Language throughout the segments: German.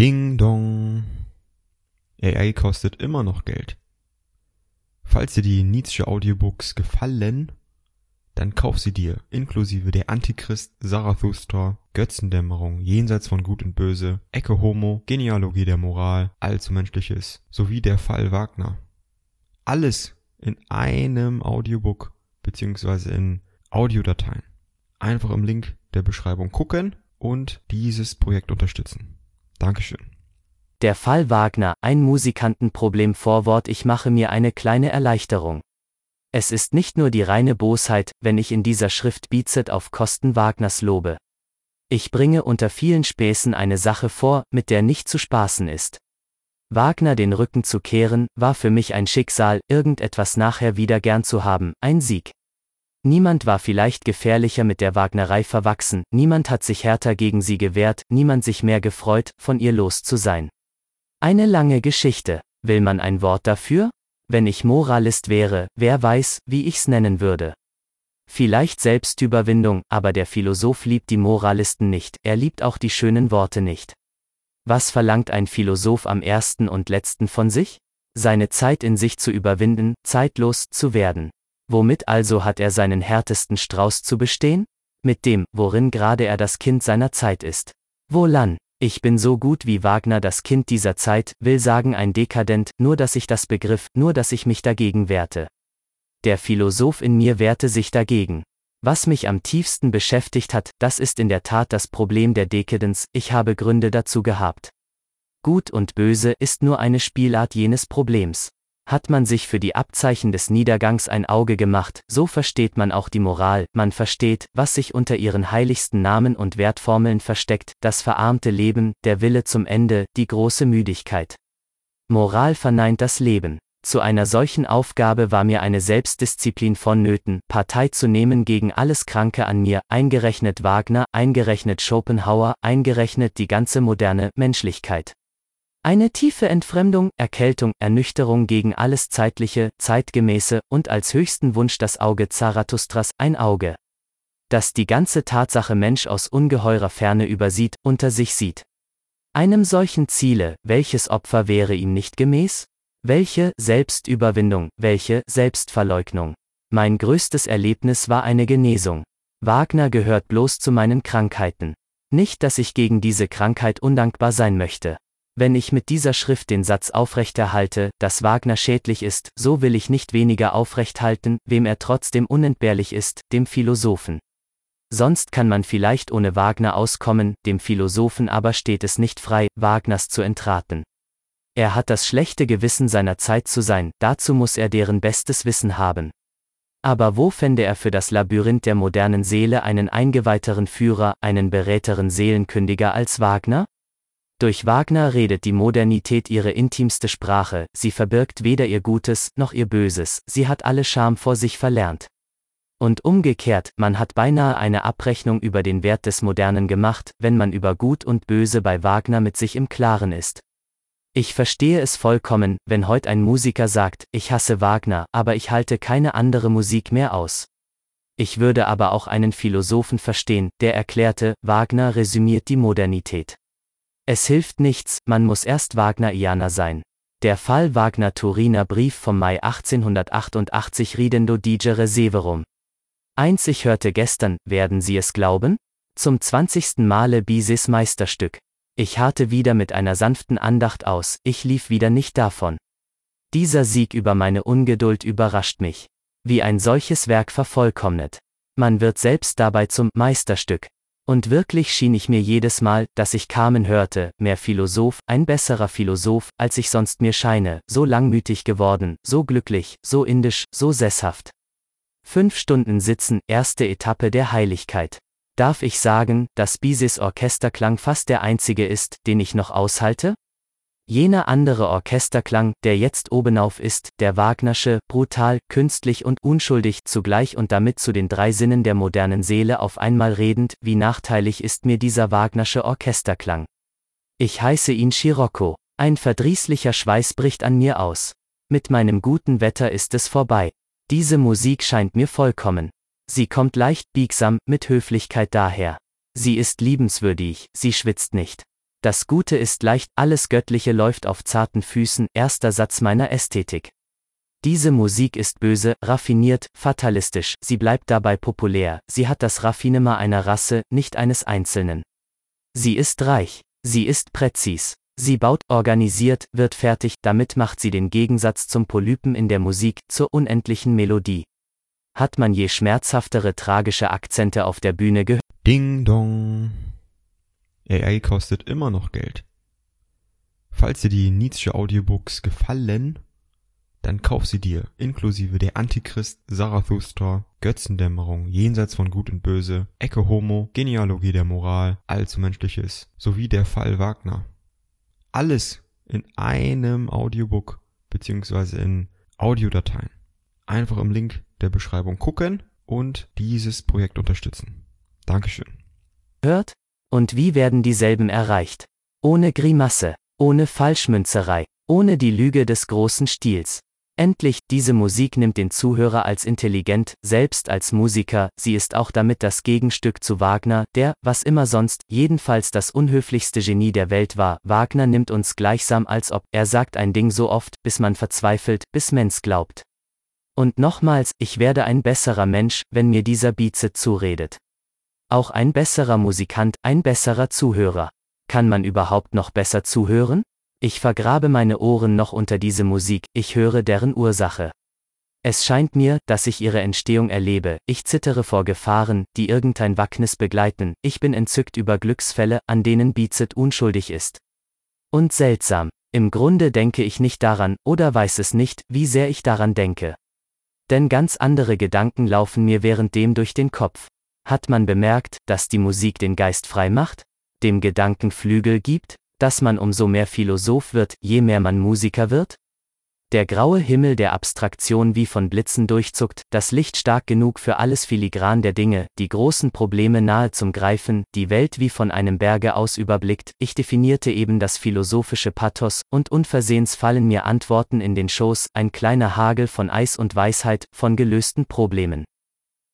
Ding dong. AI kostet immer noch Geld. Falls dir die Nietzsche Audiobooks gefallen, dann kauf sie dir, inklusive der Antichrist, Zarathustra, Götzendämmerung, Jenseits von Gut und Böse, Ecke Homo, Genealogie der Moral, Allzu Menschliches, sowie der Fall Wagner. Alles in einem Audiobook beziehungsweise in Audiodateien. Einfach im Link der Beschreibung gucken und dieses Projekt unterstützen. Dankeschön. Der Fall Wagner, ein Musikantenproblem Vorwort Ich mache mir eine kleine Erleichterung. Es ist nicht nur die reine Bosheit, wenn ich in dieser Schrift Bizet auf Kosten Wagners lobe. Ich bringe unter vielen Späßen eine Sache vor, mit der nicht zu spaßen ist. Wagner den Rücken zu kehren, war für mich ein Schicksal, irgendetwas nachher wieder gern zu haben, ein Sieg. Niemand war vielleicht gefährlicher mit der Wagnerei verwachsen, niemand hat sich härter gegen sie gewehrt, niemand sich mehr gefreut, von ihr los zu sein. Eine lange Geschichte. Will man ein Wort dafür? Wenn ich Moralist wäre, wer weiß, wie ich's nennen würde. Vielleicht Selbstüberwindung, aber der Philosoph liebt die Moralisten nicht, er liebt auch die schönen Worte nicht. Was verlangt ein Philosoph am ersten und letzten von sich? Seine Zeit in sich zu überwinden, zeitlos zu werden. Womit also hat er seinen härtesten Strauß zu bestehen? Mit dem, worin gerade er das Kind seiner Zeit ist. Wohlan, ich bin so gut wie Wagner das Kind dieser Zeit, will sagen ein Dekadent, nur dass ich das begriff, nur dass ich mich dagegen wehrte. Der Philosoph in mir wehrte sich dagegen. Was mich am tiefsten beschäftigt hat, das ist in der Tat das Problem der Dekadenz, ich habe Gründe dazu gehabt. Gut und böse ist nur eine Spielart jenes Problems. Hat man sich für die Abzeichen des Niedergangs ein Auge gemacht, so versteht man auch die Moral, man versteht, was sich unter ihren heiligsten Namen und Wertformeln versteckt, das verarmte Leben, der Wille zum Ende, die große Müdigkeit. Moral verneint das Leben. Zu einer solchen Aufgabe war mir eine Selbstdisziplin vonnöten, Partei zu nehmen gegen alles Kranke an mir, eingerechnet Wagner, eingerechnet Schopenhauer, eingerechnet die ganze moderne Menschlichkeit. Eine tiefe Entfremdung, Erkältung, Ernüchterung gegen alles Zeitliche, Zeitgemäße und als höchsten Wunsch das Auge Zarathustras, ein Auge, das die ganze Tatsache Mensch aus ungeheurer Ferne übersieht, unter sich sieht. Einem solchen Ziele, welches Opfer wäre ihm nicht gemäß? Welche Selbstüberwindung, welche Selbstverleugnung. Mein größtes Erlebnis war eine Genesung. Wagner gehört bloß zu meinen Krankheiten. Nicht, dass ich gegen diese Krankheit undankbar sein möchte. Wenn ich mit dieser Schrift den Satz aufrechterhalte, dass Wagner schädlich ist, so will ich nicht weniger aufrechthalten, wem er trotzdem unentbehrlich ist, dem Philosophen. Sonst kann man vielleicht ohne Wagner auskommen, dem Philosophen aber steht es nicht frei, Wagners zu entraten. Er hat das schlechte Gewissen seiner Zeit zu sein, dazu muss er deren bestes Wissen haben. Aber wo fände er für das Labyrinth der modernen Seele einen eingeweihteren Führer, einen beräteren Seelenkündiger als Wagner? Durch Wagner redet die Modernität ihre intimste Sprache, sie verbirgt weder ihr Gutes noch ihr Böses, sie hat alle Scham vor sich verlernt. Und umgekehrt, man hat beinahe eine Abrechnung über den Wert des Modernen gemacht, wenn man über Gut und Böse bei Wagner mit sich im Klaren ist. Ich verstehe es vollkommen, wenn heute ein Musiker sagt, ich hasse Wagner, aber ich halte keine andere Musik mehr aus. Ich würde aber auch einen Philosophen verstehen, der erklärte, Wagner resümiert die Modernität. Es hilft nichts, man muss erst Wagnerianer sein. Der Fall Wagner-Turiner Brief vom Mai 1888 Ridendo digere severum. Eins ich hörte gestern, werden Sie es glauben? Zum zwanzigsten Male Bises Meisterstück. Ich harrte wieder mit einer sanften Andacht aus, ich lief wieder nicht davon. Dieser Sieg über meine Ungeduld überrascht mich. Wie ein solches Werk vervollkommnet. Man wird selbst dabei zum Meisterstück. Und wirklich schien ich mir jedes Mal, dass ich Carmen hörte, mehr Philosoph, ein besserer Philosoph, als ich sonst mir scheine, so langmütig geworden, so glücklich, so indisch, so sesshaft. Fünf Stunden sitzen, erste Etappe der Heiligkeit. Darf ich sagen, dass Bises Orchesterklang fast der einzige ist, den ich noch aushalte? Jener andere Orchesterklang, der jetzt obenauf ist, der Wagnersche, brutal, künstlich und unschuldig zugleich und damit zu den drei Sinnen der modernen Seele auf einmal redend, wie nachteilig ist mir dieser Wagnersche Orchesterklang. Ich heiße ihn Scirocco. Ein verdrießlicher Schweiß bricht an mir aus. Mit meinem guten Wetter ist es vorbei. Diese Musik scheint mir vollkommen. Sie kommt leicht biegsam, mit Höflichkeit daher. Sie ist liebenswürdig, sie schwitzt nicht. Das Gute ist leicht, alles Göttliche läuft auf zarten Füßen, erster Satz meiner Ästhetik. Diese Musik ist böse, raffiniert, fatalistisch, sie bleibt dabei populär, sie hat das Raffinement einer Rasse, nicht eines Einzelnen. Sie ist reich, sie ist präzis, sie baut, organisiert, wird fertig, damit macht sie den Gegensatz zum Polypen in der Musik, zur unendlichen Melodie. Hat man je schmerzhaftere tragische Akzente auf der Bühne gehört? Ding dong. AI kostet immer noch Geld. Falls dir die Nietzsche Audiobooks gefallen, dann kauf sie dir, inklusive der Antichrist, Zarathustra, Götzendämmerung, Jenseits von Gut und Böse, Ecke Homo, Genealogie der Moral, Allzu Menschliches, sowie der Fall Wagner. Alles in einem Audiobook beziehungsweise in Audiodateien. Einfach im Link der Beschreibung gucken und dieses Projekt unterstützen. Dankeschön. Hört? Und wie werden dieselben erreicht? Ohne Grimasse, ohne Falschmünzerei, ohne die Lüge des großen Stils. Endlich, diese Musik nimmt den Zuhörer als intelligent, selbst als Musiker, sie ist auch damit das Gegenstück zu Wagner, der, was immer sonst, jedenfalls das unhöflichste Genie der Welt war. Wagner nimmt uns gleichsam als ob, er sagt ein Ding so oft, bis man verzweifelt, bis Mensch glaubt. Und nochmals, ich werde ein besserer Mensch, wenn mir dieser Bize zuredet. Auch ein besserer Musikant, ein besserer Zuhörer. Kann man überhaupt noch besser zuhören? Ich vergrabe meine Ohren noch unter diese Musik, ich höre deren Ursache. Es scheint mir, dass ich ihre Entstehung erlebe, ich zittere vor Gefahren, die irgendein Wacknis begleiten, ich bin entzückt über Glücksfälle, an denen Bizet unschuldig ist. Und seltsam, im Grunde denke ich nicht daran, oder weiß es nicht, wie sehr ich daran denke. Denn ganz andere Gedanken laufen mir währenddem durch den Kopf. Hat man bemerkt, dass die Musik den Geist frei macht? Dem Gedanken Flügel gibt? dass man umso mehr Philosoph wird, je mehr man Musiker wird? Der graue Himmel der Abstraktion wie von Blitzen durchzuckt, das Licht stark genug für alles Filigran der Dinge, die großen Probleme nahe zum Greifen, die Welt wie von einem Berge aus überblickt, ich definierte eben das philosophische Pathos, und unversehens fallen mir Antworten in den Schoß, ein kleiner Hagel von Eis und Weisheit, von gelösten Problemen.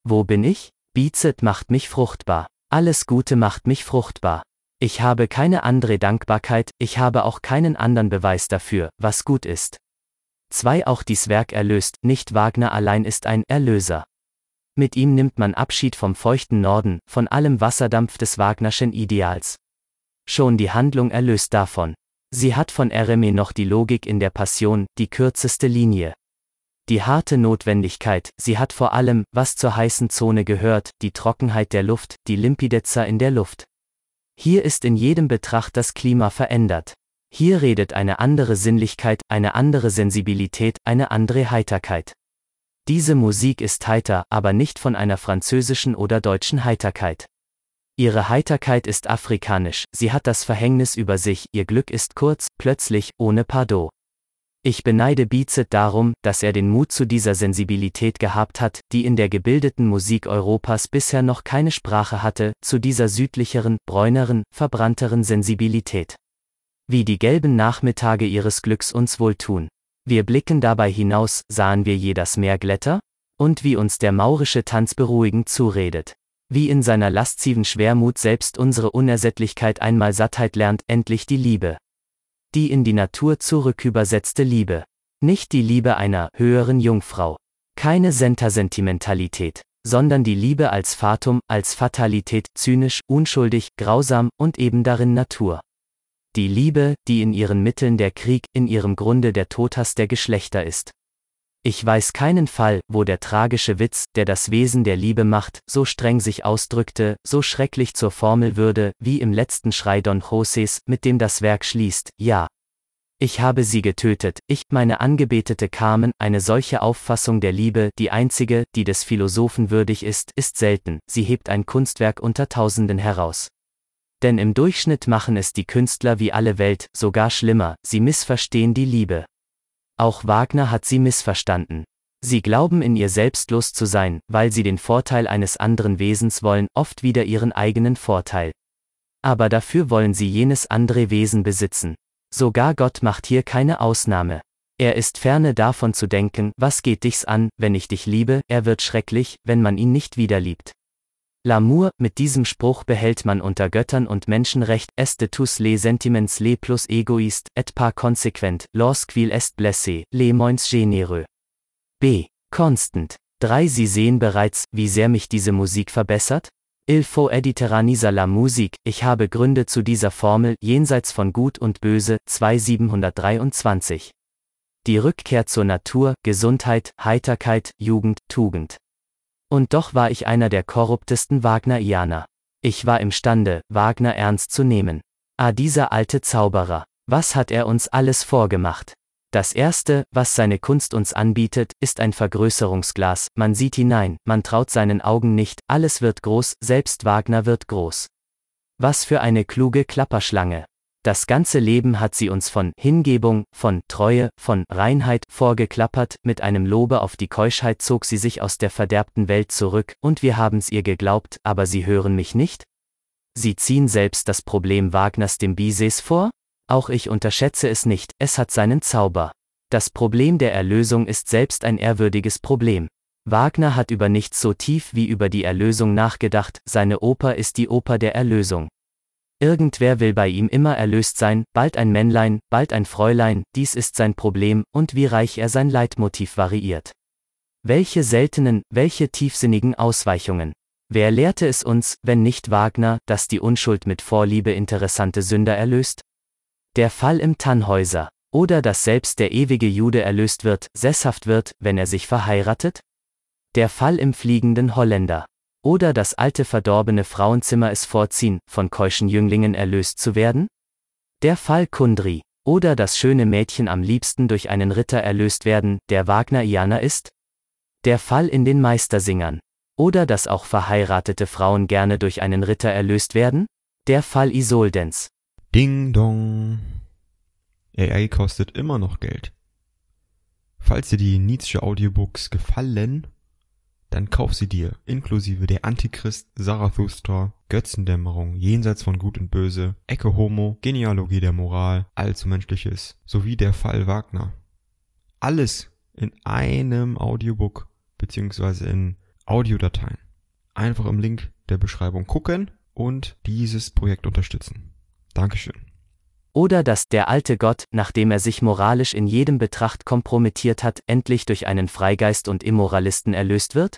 Wo bin ich? Bizet macht mich fruchtbar. Alles Gute macht mich fruchtbar. Ich habe keine andere Dankbarkeit, ich habe auch keinen anderen Beweis dafür, was gut ist. 2. Auch dies Werk erlöst, nicht Wagner allein ist ein Erlöser. Mit ihm nimmt man Abschied vom feuchten Norden, von allem Wasserdampf des Wagnerschen Ideals. Schon die Handlung erlöst davon. Sie hat von Ereme noch die Logik in der Passion, die kürzeste Linie. Die harte Notwendigkeit, sie hat vor allem, was zur heißen Zone gehört, die Trockenheit der Luft, die Limpidezza in der Luft. Hier ist in jedem Betracht das Klima verändert. Hier redet eine andere Sinnlichkeit, eine andere Sensibilität, eine andere Heiterkeit. Diese Musik ist heiter, aber nicht von einer französischen oder deutschen Heiterkeit. Ihre Heiterkeit ist afrikanisch, sie hat das Verhängnis über sich, ihr Glück ist kurz, plötzlich, ohne Pardon. Ich beneide Bizet darum, dass er den Mut zu dieser Sensibilität gehabt hat, die in der gebildeten Musik Europas bisher noch keine Sprache hatte, zu dieser südlicheren, bräuneren, verbrannteren Sensibilität. Wie die gelben Nachmittage ihres Glücks uns wohltun. Wir blicken dabei hinaus, sahen wir je das Meer Glätter? Und wie uns der maurische Tanz beruhigend zuredet. Wie in seiner lasziven Schwermut selbst unsere Unersättlichkeit einmal Sattheit lernt, endlich die Liebe die in die Natur zurückübersetzte Liebe. Nicht die Liebe einer höheren Jungfrau. Keine Sentersentimentalität, sondern die Liebe als Fatum, als Fatalität, zynisch, unschuldig, grausam und eben darin Natur. Die Liebe, die in ihren Mitteln der Krieg, in ihrem Grunde der Todhass der Geschlechter ist. Ich weiß keinen Fall, wo der tragische Witz, der das Wesen der Liebe macht, so streng sich ausdrückte, so schrecklich zur Formel würde, wie im letzten Schrei Don Joses, mit dem das Werk schließt, ja. Ich habe sie getötet, ich, meine Angebetete Carmen, eine solche Auffassung der Liebe, die einzige, die des Philosophen würdig ist, ist selten, sie hebt ein Kunstwerk unter Tausenden heraus. Denn im Durchschnitt machen es die Künstler wie alle Welt, sogar schlimmer, sie missverstehen die Liebe. Auch Wagner hat sie missverstanden. Sie glauben in ihr selbstlos zu sein, weil sie den Vorteil eines anderen Wesens wollen, oft wieder ihren eigenen Vorteil. Aber dafür wollen sie jenes andere Wesen besitzen. Sogar Gott macht hier keine Ausnahme. Er ist ferne davon zu denken, was geht dich's an, wenn ich dich liebe, er wird schrecklich, wenn man ihn nicht wieder liebt. L'amour, mit diesem Spruch behält man unter Göttern und Menschen recht, est de tous les sentiments les plus égoïstes, et par conséquent, lorsqu'il est blessé, les moins généreux. B. Constant. 3. Sie sehen bereits, wie sehr mich diese Musik verbessert? Il faut editeranisa la musique, ich habe Gründe zu dieser Formel, jenseits von Gut und Böse, 2723. Die Rückkehr zur Natur, Gesundheit, Heiterkeit, Jugend, Tugend. Und doch war ich einer der korruptesten Wagnerianer. Ich war imstande, Wagner ernst zu nehmen. Ah, dieser alte Zauberer. Was hat er uns alles vorgemacht? Das erste, was seine Kunst uns anbietet, ist ein Vergrößerungsglas, man sieht hinein, man traut seinen Augen nicht, alles wird groß, selbst Wagner wird groß. Was für eine kluge Klapperschlange. Das ganze Leben hat sie uns von Hingebung, von Treue, von Reinheit vorgeklappert, mit einem Lobe auf die Keuschheit zog sie sich aus der verderbten Welt zurück, und wir haben's ihr geglaubt, aber sie hören mich nicht? Sie ziehen selbst das Problem Wagners dem Bises vor? Auch ich unterschätze es nicht, es hat seinen Zauber. Das Problem der Erlösung ist selbst ein ehrwürdiges Problem. Wagner hat über nichts so tief wie über die Erlösung nachgedacht, seine Oper ist die Oper der Erlösung. Irgendwer will bei ihm immer erlöst sein, bald ein Männlein, bald ein Fräulein, dies ist sein Problem, und wie reich er sein Leitmotiv variiert. Welche seltenen, welche tiefsinnigen Ausweichungen. Wer lehrte es uns, wenn nicht Wagner, dass die Unschuld mit Vorliebe interessante Sünder erlöst? Der Fall im Tannhäuser. Oder dass selbst der ewige Jude erlöst wird, sesshaft wird, wenn er sich verheiratet? Der Fall im fliegenden Holländer. Oder das alte verdorbene Frauenzimmer es vorziehen, von keuschen Jünglingen erlöst zu werden? Der Fall Kundri. Oder das schöne Mädchen am liebsten durch einen Ritter erlöst werden, der Wagnerianer ist? Der Fall in den Meistersingern. Oder dass auch verheiratete Frauen gerne durch einen Ritter erlöst werden? Der Fall Isoldens. Ding dong. AI kostet immer noch Geld. Falls dir die Nietzsche Audiobooks gefallen, dann kauf sie dir, inklusive der Antichrist, Zarathustra, Götzendämmerung, Jenseits von Gut und Böse, Ecke Homo, Genealogie der Moral, Allzu Menschliches, sowie der Fall Wagner. Alles in einem Audiobook, beziehungsweise in Audiodateien. Einfach im Link der Beschreibung gucken und dieses Projekt unterstützen. Dankeschön. Oder dass der alte Gott, nachdem er sich moralisch in jedem Betracht kompromittiert hat, endlich durch einen Freigeist und Immoralisten erlöst wird?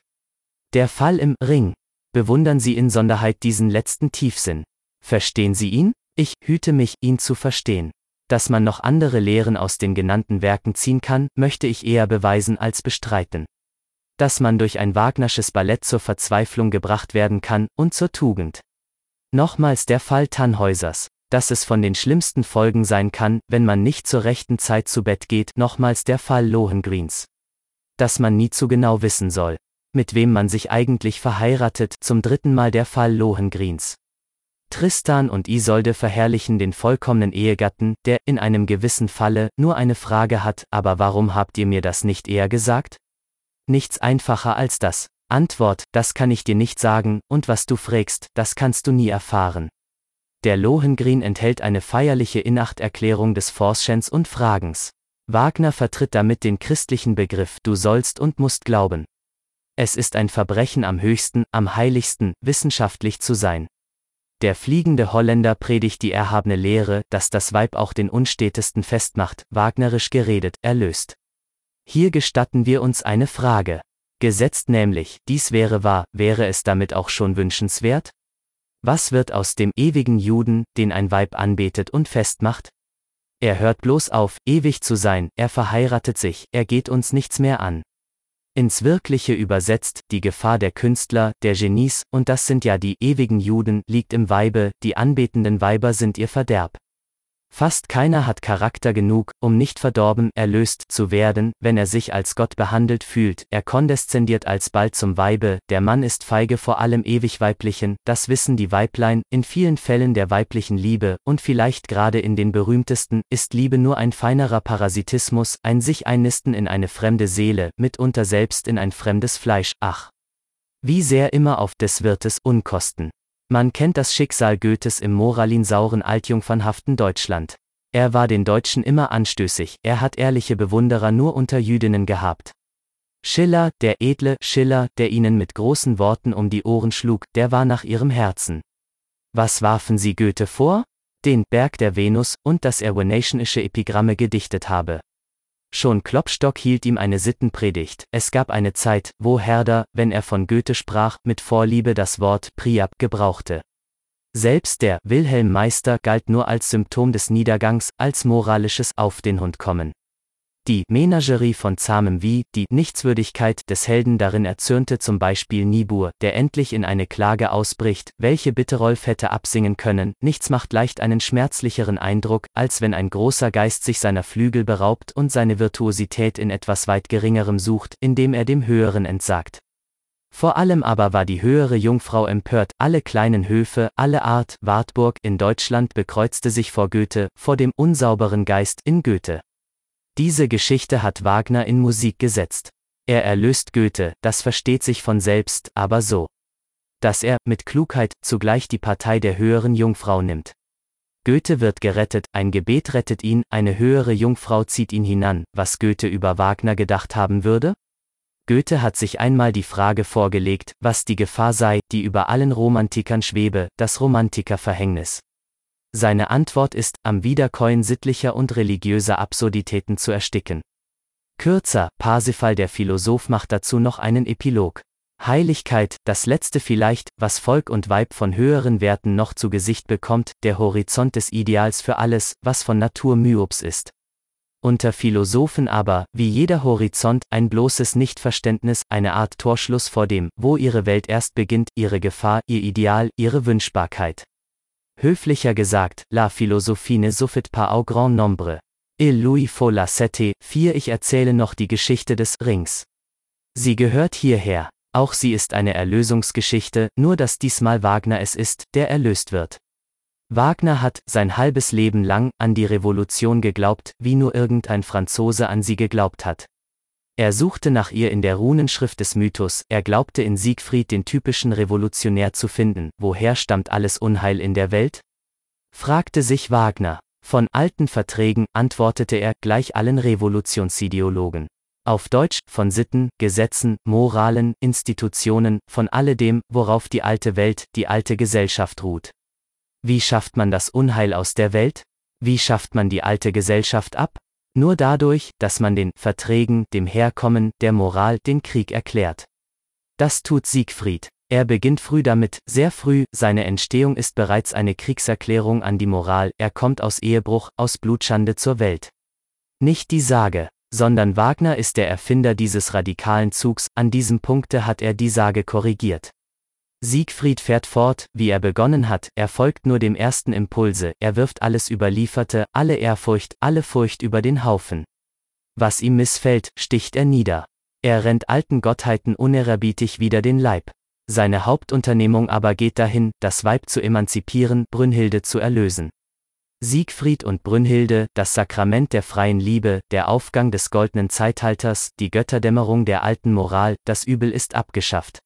Der Fall im Ring. Bewundern Sie in Sonderheit diesen letzten Tiefsinn. Verstehen Sie ihn? Ich hüte mich, ihn zu verstehen. Dass man noch andere Lehren aus den genannten Werken ziehen kann, möchte ich eher beweisen als bestreiten. Dass man durch ein Wagnersches Ballett zur Verzweiflung gebracht werden kann und zur Tugend. Nochmals der Fall Tannhäusers dass es von den schlimmsten Folgen sein kann, wenn man nicht zur rechten Zeit zu Bett geht, nochmals der Fall Lohengreens. Dass man nie zu genau wissen soll, mit wem man sich eigentlich verheiratet, zum dritten Mal der Fall Lohengreens. Tristan und Isolde verherrlichen den vollkommenen Ehegatten, der in einem gewissen Falle nur eine Frage hat, aber warum habt ihr mir das nicht eher gesagt? Nichts einfacher als das. Antwort, das kann ich dir nicht sagen, und was du frägst, das kannst du nie erfahren. Der Lohengrin enthält eine feierliche Inachterklärung des Forschens und Fragens. Wagner vertritt damit den christlichen Begriff Du sollst und musst glauben. Es ist ein Verbrechen am höchsten, am heiligsten, wissenschaftlich zu sein. Der fliegende Holländer predigt die erhabene Lehre, dass das Weib auch den Unstetesten festmacht, wagnerisch geredet, erlöst. Hier gestatten wir uns eine Frage. Gesetzt nämlich, dies wäre wahr, wäre es damit auch schon wünschenswert? Was wird aus dem ewigen Juden, den ein Weib anbetet und festmacht? Er hört bloß auf, ewig zu sein, er verheiratet sich, er geht uns nichts mehr an. Ins Wirkliche übersetzt, die Gefahr der Künstler, der Genies, und das sind ja die ewigen Juden, liegt im Weibe, die anbetenden Weiber sind ihr Verderb. Fast keiner hat Charakter genug, um nicht verdorben, erlöst zu werden, wenn er sich als Gott behandelt fühlt, er kondeszendiert alsbald zum Weibe, der Mann ist feige vor allem ewig weiblichen, das wissen die Weiblein, in vielen Fällen der weiblichen Liebe, und vielleicht gerade in den berühmtesten, ist Liebe nur ein feinerer Parasitismus, ein sich einnisten in eine fremde Seele, mitunter selbst in ein fremdes Fleisch, ach. Wie sehr immer auf des Wirtes Unkosten. Man kennt das Schicksal Goethes im moralinsauren altjungfernhaften Deutschland. Er war den Deutschen immer anstößig, er hat ehrliche Bewunderer nur unter Jüdinnen gehabt. Schiller, der edle Schiller, der ihnen mit großen Worten um die Ohren schlug, der war nach ihrem Herzen. Was warfen sie Goethe vor? Den Berg der Venus und dass er venationische Epigramme gedichtet habe. Schon Klopstock hielt ihm eine Sittenpredigt. Es gab eine Zeit, wo Herder, wenn er von Goethe sprach, mit Vorliebe das Wort Priap gebrauchte. Selbst der Wilhelm Meister galt nur als Symptom des Niedergangs, als moralisches Auf den Hund kommen. Die Menagerie von zahmem Wie, die Nichtswürdigkeit des Helden darin erzürnte zum Beispiel Niebuhr, der endlich in eine Klage ausbricht, welche Bitterolf hätte absingen können, nichts macht leicht einen schmerzlicheren Eindruck, als wenn ein großer Geist sich seiner Flügel beraubt und seine Virtuosität in etwas weit geringerem sucht, indem er dem Höheren entsagt. Vor allem aber war die höhere Jungfrau empört, alle kleinen Höfe, alle Art, Wartburg in Deutschland bekreuzte sich vor Goethe, vor dem unsauberen Geist in Goethe. Diese Geschichte hat Wagner in Musik gesetzt. Er erlöst Goethe, das versteht sich von selbst, aber so. Dass er, mit Klugheit, zugleich die Partei der höheren Jungfrau nimmt. Goethe wird gerettet, ein Gebet rettet ihn, eine höhere Jungfrau zieht ihn hinan, was Goethe über Wagner gedacht haben würde? Goethe hat sich einmal die Frage vorgelegt, was die Gefahr sei, die über allen Romantikern schwebe, das Romantikerverhängnis. Seine Antwort ist, am Wiederkäuen sittlicher und religiöser Absurditäten zu ersticken. Kürzer, Parsifal der Philosoph macht dazu noch einen Epilog. Heiligkeit, das letzte vielleicht, was Volk und Weib von höheren Werten noch zu Gesicht bekommt, der Horizont des Ideals für alles, was von Natur Myops ist. Unter Philosophen aber, wie jeder Horizont, ein bloßes Nichtverständnis, eine Art Torschluss vor dem, wo ihre Welt erst beginnt, ihre Gefahr, ihr Ideal, ihre Wünschbarkeit. Höflicher gesagt, la philosophie ne suffit pas au grand nombre. Il lui faut la cité, 4 Ich erzähle noch die Geschichte des Rings. Sie gehört hierher. Auch sie ist eine Erlösungsgeschichte, nur dass diesmal Wagner es ist, der erlöst wird. Wagner hat, sein halbes Leben lang, an die Revolution geglaubt, wie nur irgendein Franzose an sie geglaubt hat. Er suchte nach ihr in der Runenschrift des Mythos, er glaubte in Siegfried den typischen Revolutionär zu finden, woher stammt alles Unheil in der Welt? fragte sich Wagner. Von alten Verträgen, antwortete er, gleich allen Revolutionsideologen. Auf Deutsch, von Sitten, Gesetzen, Moralen, Institutionen, von alledem, worauf die alte Welt, die alte Gesellschaft ruht. Wie schafft man das Unheil aus der Welt? Wie schafft man die alte Gesellschaft ab? Nur dadurch, dass man den Verträgen, dem Herkommen, der Moral den Krieg erklärt. Das tut Siegfried. Er beginnt früh damit, sehr früh, seine Entstehung ist bereits eine Kriegserklärung an die Moral, er kommt aus Ehebruch, aus Blutschande zur Welt. Nicht die Sage, sondern Wagner ist der Erfinder dieses radikalen Zugs, an diesem Punkte hat er die Sage korrigiert. Siegfried fährt fort, wie er begonnen hat, er folgt nur dem ersten Impulse, er wirft alles Überlieferte, alle Ehrfurcht, alle Furcht über den Haufen. Was ihm missfällt, sticht er nieder. Er rennt alten Gottheiten unerbietlich wieder den Leib. Seine Hauptunternehmung aber geht dahin, das Weib zu emanzipieren, Brünnhilde zu erlösen. Siegfried und Brünnhilde, das Sakrament der freien Liebe, der Aufgang des goldenen Zeitalters, die Götterdämmerung der alten Moral, das Übel ist abgeschafft.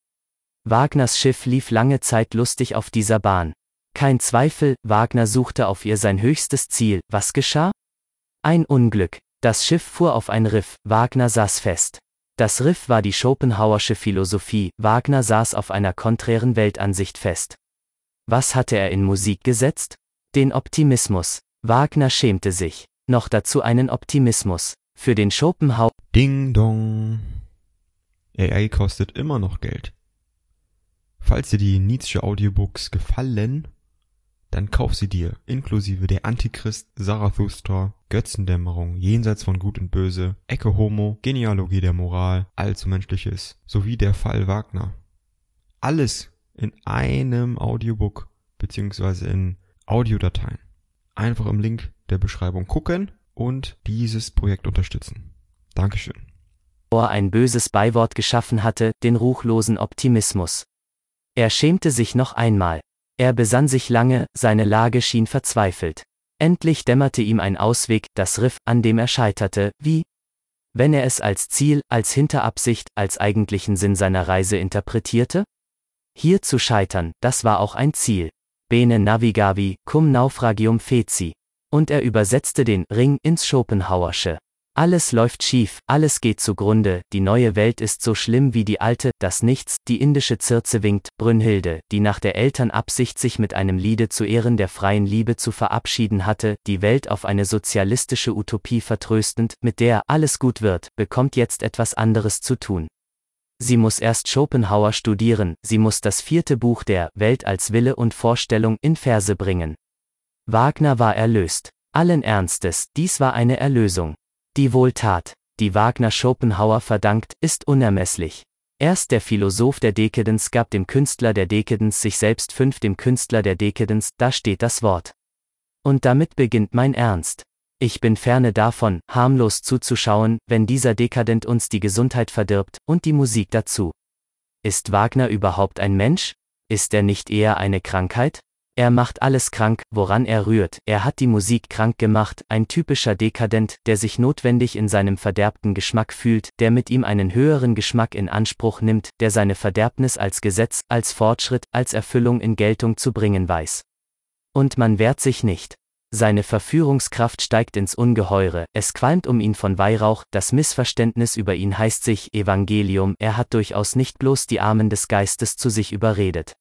Wagners Schiff lief lange Zeit lustig auf dieser Bahn. Kein Zweifel, Wagner suchte auf ihr sein höchstes Ziel, was geschah? Ein Unglück. Das Schiff fuhr auf ein Riff, Wagner saß fest. Das Riff war die Schopenhauersche Philosophie, Wagner saß auf einer konträren Weltansicht fest. Was hatte er in Musik gesetzt? Den Optimismus. Wagner schämte sich. Noch dazu einen Optimismus. Für den Schopenhauer. Ding dong. AI kostet immer noch Geld. Falls dir die Nietzsche Audiobooks gefallen, dann kauf sie dir, inklusive der Antichrist, Zarathustra, Götzendämmerung, Jenseits von Gut und Böse, Ecke Homo, Genealogie der Moral, Allzu Menschliches, sowie der Fall Wagner. Alles in einem Audiobook, beziehungsweise in Audiodateien. Einfach im Link der Beschreibung gucken und dieses Projekt unterstützen. Dankeschön. ein böses Beiwort geschaffen hatte, den ruchlosen Optimismus. Er schämte sich noch einmal. Er besann sich lange, seine Lage schien verzweifelt. Endlich dämmerte ihm ein Ausweg, das Riff, an dem er scheiterte, wie? Wenn er es als Ziel, als Hinterabsicht, als eigentlichen Sinn seiner Reise interpretierte? Hier zu scheitern, das war auch ein Ziel. Bene navigavi, cum naufragium feci. Und er übersetzte den Ring ins Schopenhauersche. Alles läuft schief, alles geht zugrunde, die neue Welt ist so schlimm wie die alte, das Nichts, die indische Zirze winkt, Brünnhilde, die nach der Eltern Absicht sich mit einem Liede zu Ehren der freien Liebe zu verabschieden hatte, die Welt auf eine sozialistische Utopie vertröstend, mit der alles gut wird, bekommt jetzt etwas anderes zu tun. Sie muss erst Schopenhauer studieren, sie muss das vierte Buch der Welt als Wille und Vorstellung in Verse bringen. Wagner war erlöst. Allen Ernstes, dies war eine Erlösung. Die Wohltat, die Wagner Schopenhauer verdankt, ist unermesslich. Erst der Philosoph der Dekadenz gab dem Künstler der Dekadenz sich selbst fünf dem Künstler der Dekadenz, da steht das Wort. Und damit beginnt mein Ernst. Ich bin ferne davon, harmlos zuzuschauen, wenn dieser Dekadent uns die Gesundheit verdirbt, und die Musik dazu. Ist Wagner überhaupt ein Mensch? Ist er nicht eher eine Krankheit? Er macht alles krank, woran er rührt, er hat die Musik krank gemacht, ein typischer Dekadent, der sich notwendig in seinem verderbten Geschmack fühlt, der mit ihm einen höheren Geschmack in Anspruch nimmt, der seine Verderbnis als Gesetz, als Fortschritt, als Erfüllung in Geltung zu bringen weiß. Und man wehrt sich nicht. Seine Verführungskraft steigt ins Ungeheure, es qualmt um ihn von Weihrauch, das Missverständnis über ihn heißt sich Evangelium, er hat durchaus nicht bloß die Armen des Geistes zu sich überredet.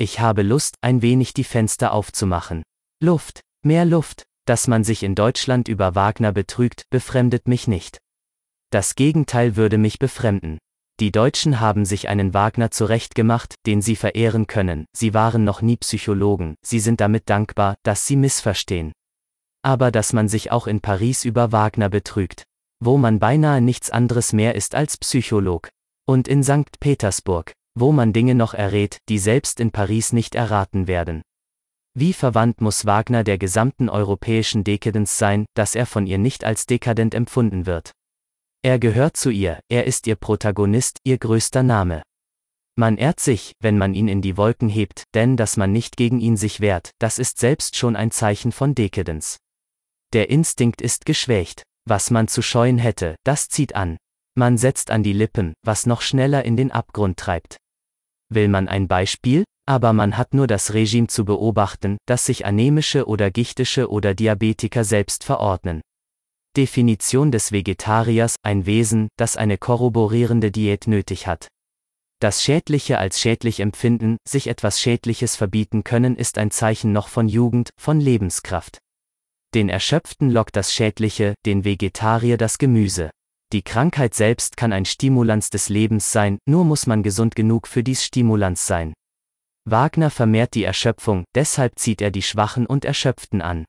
Ich habe Lust, ein wenig die Fenster aufzumachen. Luft, mehr Luft, dass man sich in Deutschland über Wagner betrügt, befremdet mich nicht. Das Gegenteil würde mich befremden. Die Deutschen haben sich einen Wagner zurechtgemacht, den sie verehren können, sie waren noch nie Psychologen, sie sind damit dankbar, dass sie missverstehen. Aber dass man sich auch in Paris über Wagner betrügt, wo man beinahe nichts anderes mehr ist als Psycholog. Und in St. Petersburg, wo man Dinge noch errät, die selbst in Paris nicht erraten werden. Wie verwandt muss Wagner der gesamten europäischen Dekadenz sein, dass er von ihr nicht als dekadent empfunden wird. Er gehört zu ihr, er ist ihr Protagonist, ihr größter Name. Man ehrt sich, wenn man ihn in die Wolken hebt, denn dass man nicht gegen ihn sich wehrt, das ist selbst schon ein Zeichen von Dekadenz. Der Instinkt ist geschwächt, was man zu scheuen hätte, das zieht an, man setzt an die Lippen, was noch schneller in den Abgrund treibt. Will man ein Beispiel? Aber man hat nur das Regime zu beobachten, das sich anämische oder gichtische oder Diabetiker selbst verordnen. Definition des Vegetariers, ein Wesen, das eine korroborierende Diät nötig hat. Das Schädliche als schädlich empfinden, sich etwas Schädliches verbieten können, ist ein Zeichen noch von Jugend, von Lebenskraft. Den Erschöpften lockt das Schädliche, den Vegetarier das Gemüse. Die Krankheit selbst kann ein Stimulans des Lebens sein, nur muss man gesund genug für dies Stimulans sein. Wagner vermehrt die Erschöpfung, deshalb zieht er die Schwachen und Erschöpften an.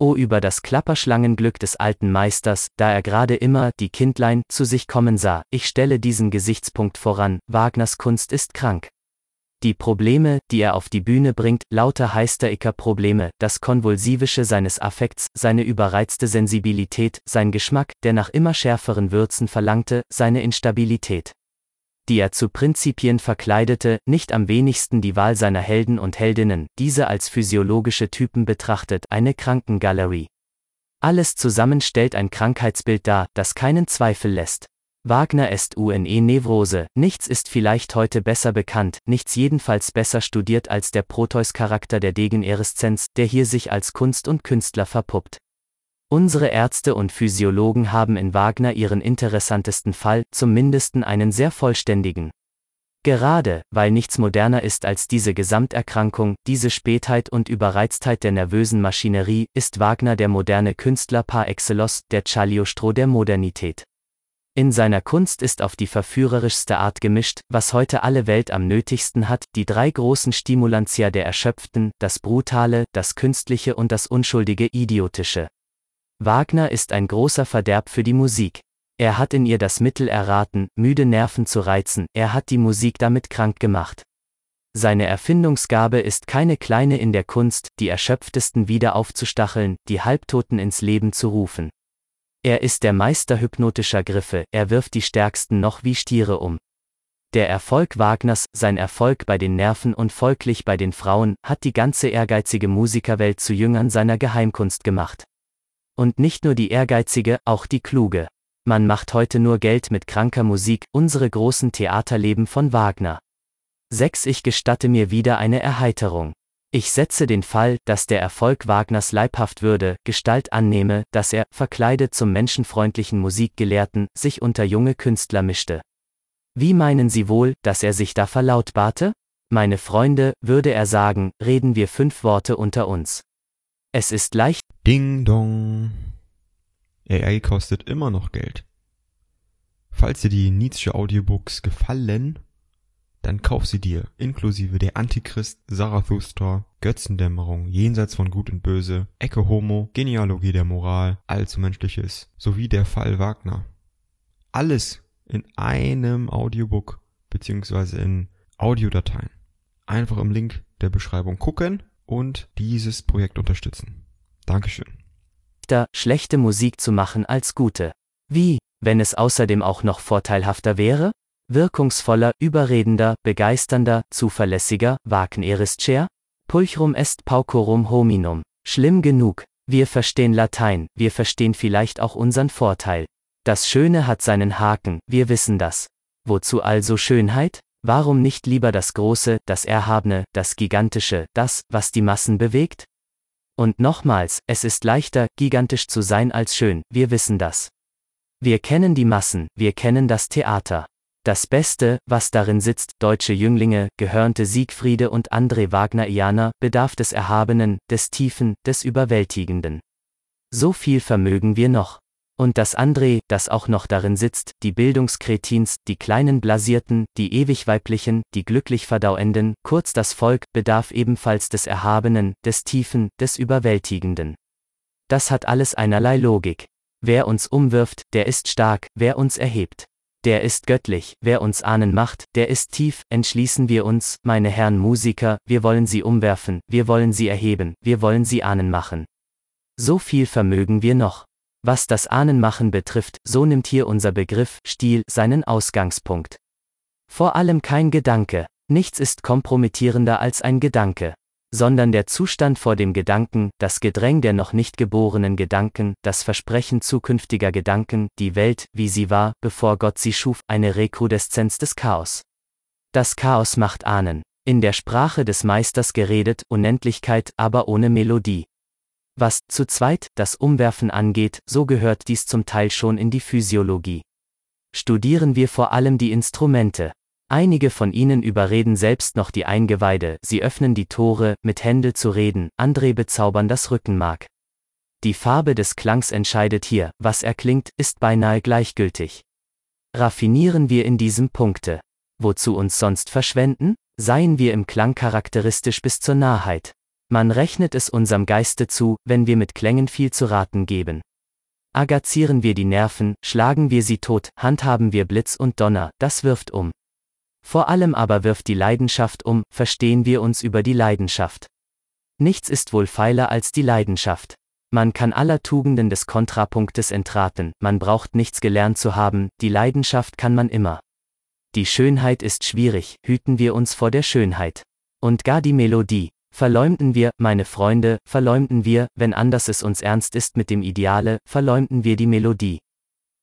O über das Klapperschlangenglück des alten Meisters, da er gerade immer die Kindlein zu sich kommen sah, ich stelle diesen Gesichtspunkt voran, Wagners Kunst ist krank. Die Probleme, die er auf die Bühne bringt, lauter heisteriker Probleme, das Konvulsivische seines Affekts, seine überreizte Sensibilität, sein Geschmack, der nach immer schärferen Würzen verlangte, seine Instabilität. Die er zu Prinzipien verkleidete, nicht am wenigsten die Wahl seiner Helden und Heldinnen, diese als physiologische Typen betrachtet, eine Krankengalerie. Alles zusammen stellt ein Krankheitsbild dar, das keinen Zweifel lässt. Wagner est une Nevrose, nichts ist vielleicht heute besser bekannt, nichts jedenfalls besser studiert als der Proteus-Charakter der Degenereszenz, der hier sich als Kunst und Künstler verpuppt. Unsere Ärzte und Physiologen haben in Wagner ihren interessantesten Fall, zum mindesten einen sehr vollständigen. Gerade, weil nichts moderner ist als diese Gesamterkrankung, diese Spätheit und Überreiztheit der nervösen Maschinerie, ist Wagner der moderne Künstler par excellence, der Cagliostro der Modernität. In seiner Kunst ist auf die verführerischste Art gemischt, was heute alle Welt am nötigsten hat, die drei großen Stimulantia der Erschöpften, das Brutale, das Künstliche und das Unschuldige Idiotische. Wagner ist ein großer Verderb für die Musik. Er hat in ihr das Mittel erraten, müde Nerven zu reizen, er hat die Musik damit krank gemacht. Seine Erfindungsgabe ist keine kleine in der Kunst, die Erschöpftesten wieder aufzustacheln, die Halbtoten ins Leben zu rufen. Er ist der Meister hypnotischer Griffe, er wirft die Stärksten noch wie Stiere um. Der Erfolg Wagners, sein Erfolg bei den Nerven und folglich bei den Frauen, hat die ganze ehrgeizige Musikerwelt zu Jüngern seiner Geheimkunst gemacht. Und nicht nur die ehrgeizige, auch die kluge. Man macht heute nur Geld mit kranker Musik, unsere großen Theaterleben von Wagner. 6. Ich gestatte mir wieder eine Erheiterung. Ich setze den Fall, dass der Erfolg Wagners leibhaft würde, Gestalt annehme, dass er, verkleidet zum menschenfreundlichen Musikgelehrten, sich unter junge Künstler mischte. Wie meinen Sie wohl, dass er sich da verlautbarte? Meine Freunde, würde er sagen, reden wir fünf Worte unter uns. Es ist leicht. Ding dong. AI kostet immer noch Geld. Falls dir die Nietzsche Audiobooks gefallen, dann kauf sie dir, inklusive der Antichrist, Zarathustra, Götzendämmerung, Jenseits von Gut und Böse, Ecke Homo, Genealogie der Moral, Allzu Menschliches, sowie der Fall Wagner. Alles in einem Audiobook, beziehungsweise in Audiodateien. Einfach im Link der Beschreibung gucken und dieses Projekt unterstützen. Dankeschön. Schlechte Musik zu machen als gute. Wie, wenn es außerdem auch noch vorteilhafter wäre? Wirkungsvoller, überredender, begeisternder, zuverlässiger, Wagnerischer? Pulchrum est paucorum hominum. Schlimm genug. Wir verstehen Latein, wir verstehen vielleicht auch unseren Vorteil. Das Schöne hat seinen Haken, wir wissen das. Wozu also Schönheit? Warum nicht lieber das Große, das Erhabene, das Gigantische, das, was die Massen bewegt? Und nochmals, es ist leichter, gigantisch zu sein als schön, wir wissen das. Wir kennen die Massen, wir kennen das Theater. Das Beste, was darin sitzt, deutsche Jünglinge, gehörnte Siegfriede und André Wagnerianer, bedarf des Erhabenen, des Tiefen, des Überwältigenden. So viel vermögen wir noch. Und das André, das auch noch darin sitzt, die Bildungskretins, die kleinen Blasierten, die ewig weiblichen, die glücklich verdauenden, kurz das Volk, bedarf ebenfalls des Erhabenen, des Tiefen, des Überwältigenden. Das hat alles einerlei Logik. Wer uns umwirft, der ist stark, wer uns erhebt der ist göttlich, wer uns ahnen macht, der ist tief, entschließen wir uns, meine Herren Musiker, wir wollen sie umwerfen, wir wollen sie erheben, wir wollen sie ahnen machen. So viel vermögen wir noch. Was das Ahnenmachen betrifft, so nimmt hier unser Begriff Stil seinen Ausgangspunkt. Vor allem kein Gedanke, nichts ist kompromittierender als ein Gedanke sondern der Zustand vor dem Gedanken, das Gedräng der noch nicht geborenen Gedanken, das Versprechen zukünftiger Gedanken, die Welt, wie sie war, bevor Gott sie schuf, eine Rekrudeszenz des Chaos. Das Chaos macht ahnen, in der Sprache des Meisters geredet, Unendlichkeit, aber ohne Melodie. Was, zu zweit, das Umwerfen angeht, so gehört dies zum Teil schon in die Physiologie. Studieren wir vor allem die Instrumente, Einige von ihnen überreden selbst noch die Eingeweide, sie öffnen die Tore, mit Händel zu reden, andere bezaubern das Rückenmark. Die Farbe des Klangs entscheidet hier, was er klingt, ist beinahe gleichgültig. Raffinieren wir in diesem Punkte. Wozu uns sonst verschwenden? Seien wir im Klang charakteristisch bis zur Nahheit. Man rechnet es unserem Geiste zu, wenn wir mit Klängen viel zu raten geben. Agazieren wir die Nerven, schlagen wir sie tot, handhaben wir Blitz und Donner, das wirft um. Vor allem aber wirft die Leidenschaft um, verstehen wir uns über die Leidenschaft. Nichts ist wohl feiler als die Leidenschaft. Man kann aller Tugenden des Kontrapunktes entraten, man braucht nichts gelernt zu haben, die Leidenschaft kann man immer. Die Schönheit ist schwierig, hüten wir uns vor der Schönheit. Und gar die Melodie. Verleumden wir, meine Freunde, verleumden wir, wenn anders es uns ernst ist mit dem Ideale, verleumden wir die Melodie.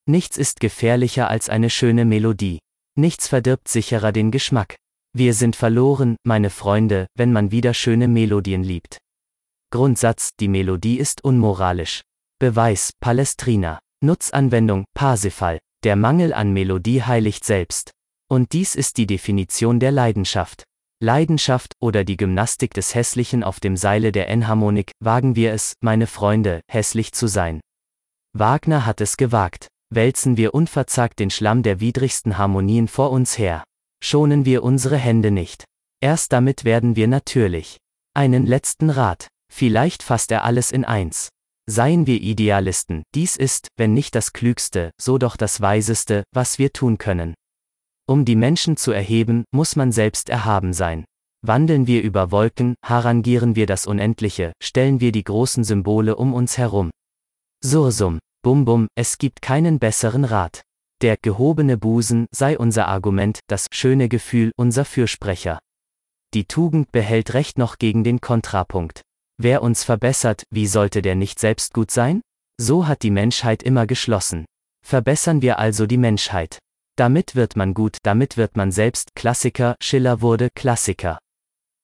Nichts ist gefährlicher als eine schöne Melodie. Nichts verdirbt sicherer den Geschmack. Wir sind verloren, meine Freunde, wenn man wieder schöne Melodien liebt. Grundsatz, die Melodie ist unmoralisch. Beweis, Palestrina. Nutzanwendung, Parsifal. Der Mangel an Melodie heiligt selbst. Und dies ist die Definition der Leidenschaft. Leidenschaft oder die Gymnastik des Hässlichen auf dem Seile der Enharmonik, wagen wir es, meine Freunde, hässlich zu sein. Wagner hat es gewagt wälzen wir unverzagt den Schlamm der widrigsten Harmonien vor uns her. Schonen wir unsere Hände nicht. Erst damit werden wir natürlich. Einen letzten Rat. Vielleicht fasst er alles in eins. Seien wir Idealisten, dies ist, wenn nicht das Klügste, so doch das Weiseste, was wir tun können. Um die Menschen zu erheben, muss man selbst erhaben sein. Wandeln wir über Wolken, harangieren wir das Unendliche, stellen wir die großen Symbole um uns herum. Sursum, Bum bum, es gibt keinen besseren Rat. Der gehobene Busen sei unser Argument, das schöne Gefühl unser Fürsprecher. Die Tugend behält Recht noch gegen den Kontrapunkt. Wer uns verbessert, wie sollte der nicht selbst gut sein? So hat die Menschheit immer geschlossen. Verbessern wir also die Menschheit. Damit wird man gut, damit wird man selbst Klassiker, Schiller wurde Klassiker.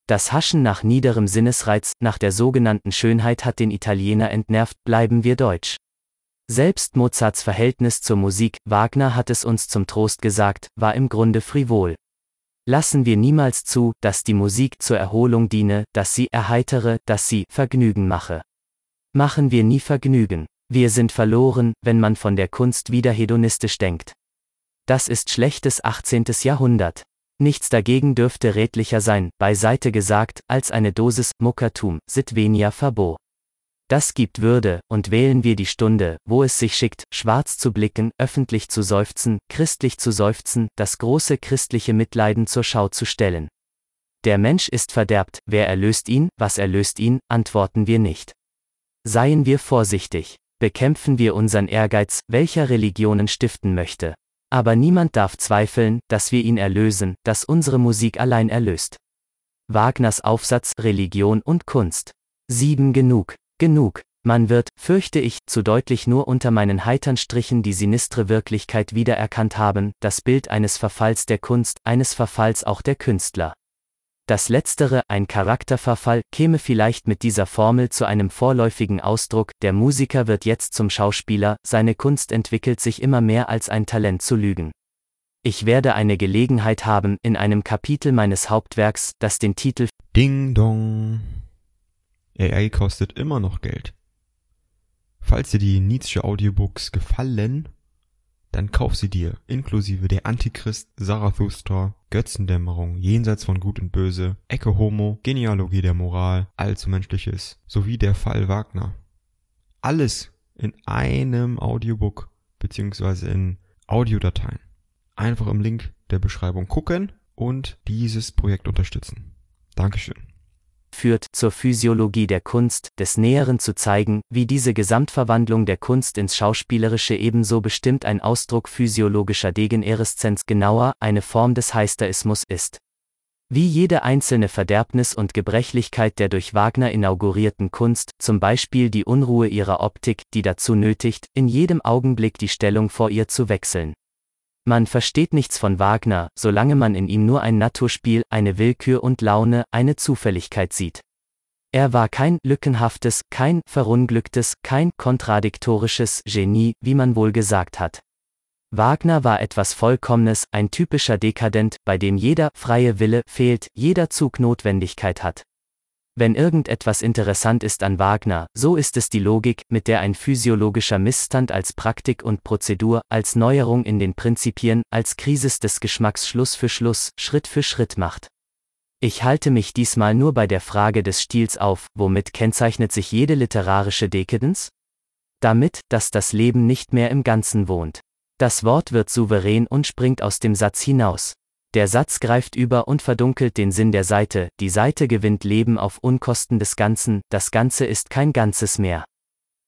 Das Haschen nach niederem Sinnesreiz, nach der sogenannten Schönheit hat den Italiener entnervt, bleiben wir deutsch. Selbst Mozarts Verhältnis zur Musik, Wagner hat es uns zum Trost gesagt, war im Grunde frivol. Lassen wir niemals zu, dass die Musik zur Erholung diene, dass sie erheitere, dass sie Vergnügen mache. Machen wir nie Vergnügen. Wir sind verloren, wenn man von der Kunst wieder hedonistisch denkt. Das ist schlechtes 18. Jahrhundert. Nichts dagegen dürfte redlicher sein, beiseite gesagt, als eine Dosis Muckertum, Sitvenia Fabo. Das gibt Würde, und wählen wir die Stunde, wo es sich schickt, schwarz zu blicken, öffentlich zu seufzen, christlich zu seufzen, das große christliche Mitleiden zur Schau zu stellen. Der Mensch ist verderbt, wer erlöst ihn, was erlöst ihn, antworten wir nicht. Seien wir vorsichtig, bekämpfen wir unseren Ehrgeiz, welcher Religionen stiften möchte. Aber niemand darf zweifeln, dass wir ihn erlösen, dass unsere Musik allein erlöst. Wagners Aufsatz Religion und Kunst. 7 genug, genug. Man wird, fürchte ich, zu deutlich nur unter meinen heitern Strichen die sinistre Wirklichkeit wiedererkannt haben, das Bild eines Verfalls der Kunst, eines Verfalls auch der Künstler. Das letztere, ein Charakterverfall, käme vielleicht mit dieser Formel zu einem vorläufigen Ausdruck, der Musiker wird jetzt zum Schauspieler, seine Kunst entwickelt sich immer mehr als ein Talent zu lügen. Ich werde eine Gelegenheit haben, in einem Kapitel meines Hauptwerks, das den Titel Ding Dong. AI kostet immer noch Geld. Falls dir die Nietzsche Audiobooks gefallen, dann kauf sie dir, inklusive der Antichrist, Zarathustra, Götzendämmerung, Jenseits von Gut und Böse, Ecke Homo, Genealogie der Moral, Allzumenschliches, sowie der Fall Wagner. Alles in einem Audiobook, beziehungsweise in Audiodateien. Einfach im Link der Beschreibung gucken und dieses Projekt unterstützen. Dankeschön führt, zur Physiologie der Kunst, des Näheren zu zeigen, wie diese Gesamtverwandlung der Kunst ins Schauspielerische ebenso bestimmt ein Ausdruck physiologischer Degenereszenz genauer, eine Form des Heisterismus ist. Wie jede einzelne Verderbnis und Gebrechlichkeit der durch Wagner inaugurierten Kunst, zum Beispiel die Unruhe ihrer Optik, die dazu nötigt, in jedem Augenblick die Stellung vor ihr zu wechseln. Man versteht nichts von Wagner, solange man in ihm nur ein Naturspiel, eine Willkür und Laune, eine Zufälligkeit sieht. Er war kein lückenhaftes, kein verunglücktes, kein kontradiktorisches Genie, wie man wohl gesagt hat. Wagner war etwas Vollkommenes, ein typischer Dekadent, bei dem jeder freie Wille fehlt, jeder Zug Notwendigkeit hat. Wenn irgendetwas interessant ist an Wagner, so ist es die Logik, mit der ein physiologischer Missstand als Praktik und Prozedur, als Neuerung in den Prinzipien, als Krisis des Geschmacks Schluss für Schluss, Schritt für Schritt macht. Ich halte mich diesmal nur bei der Frage des Stils auf, womit kennzeichnet sich jede literarische Dekadenz? Damit, dass das Leben nicht mehr im Ganzen wohnt. Das Wort wird souverän und springt aus dem Satz hinaus. Der Satz greift über und verdunkelt den Sinn der Seite, die Seite gewinnt Leben auf Unkosten des Ganzen, das Ganze ist kein Ganzes mehr.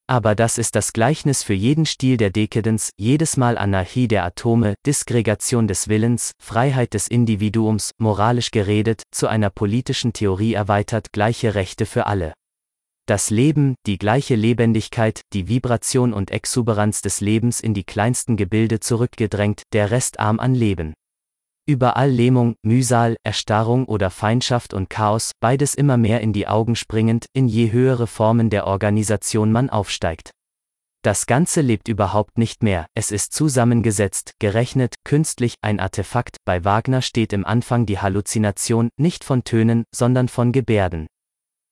Aber das ist das Gleichnis für jeden Stil der Dekadens, jedes Mal Anarchie der Atome, Diskregation des Willens, Freiheit des Individuums, moralisch geredet, zu einer politischen Theorie erweitert, gleiche Rechte für alle. Das Leben, die gleiche Lebendigkeit, die Vibration und Exuberanz des Lebens in die kleinsten Gebilde zurückgedrängt, der Rest arm an Leben. Überall Lähmung, Mühsal, Erstarrung oder Feindschaft und Chaos, beides immer mehr in die Augen springend, in je höhere Formen der Organisation man aufsteigt. Das Ganze lebt überhaupt nicht mehr, es ist zusammengesetzt, gerechnet, künstlich, ein Artefakt, bei Wagner steht im Anfang die Halluzination, nicht von Tönen, sondern von Gebärden.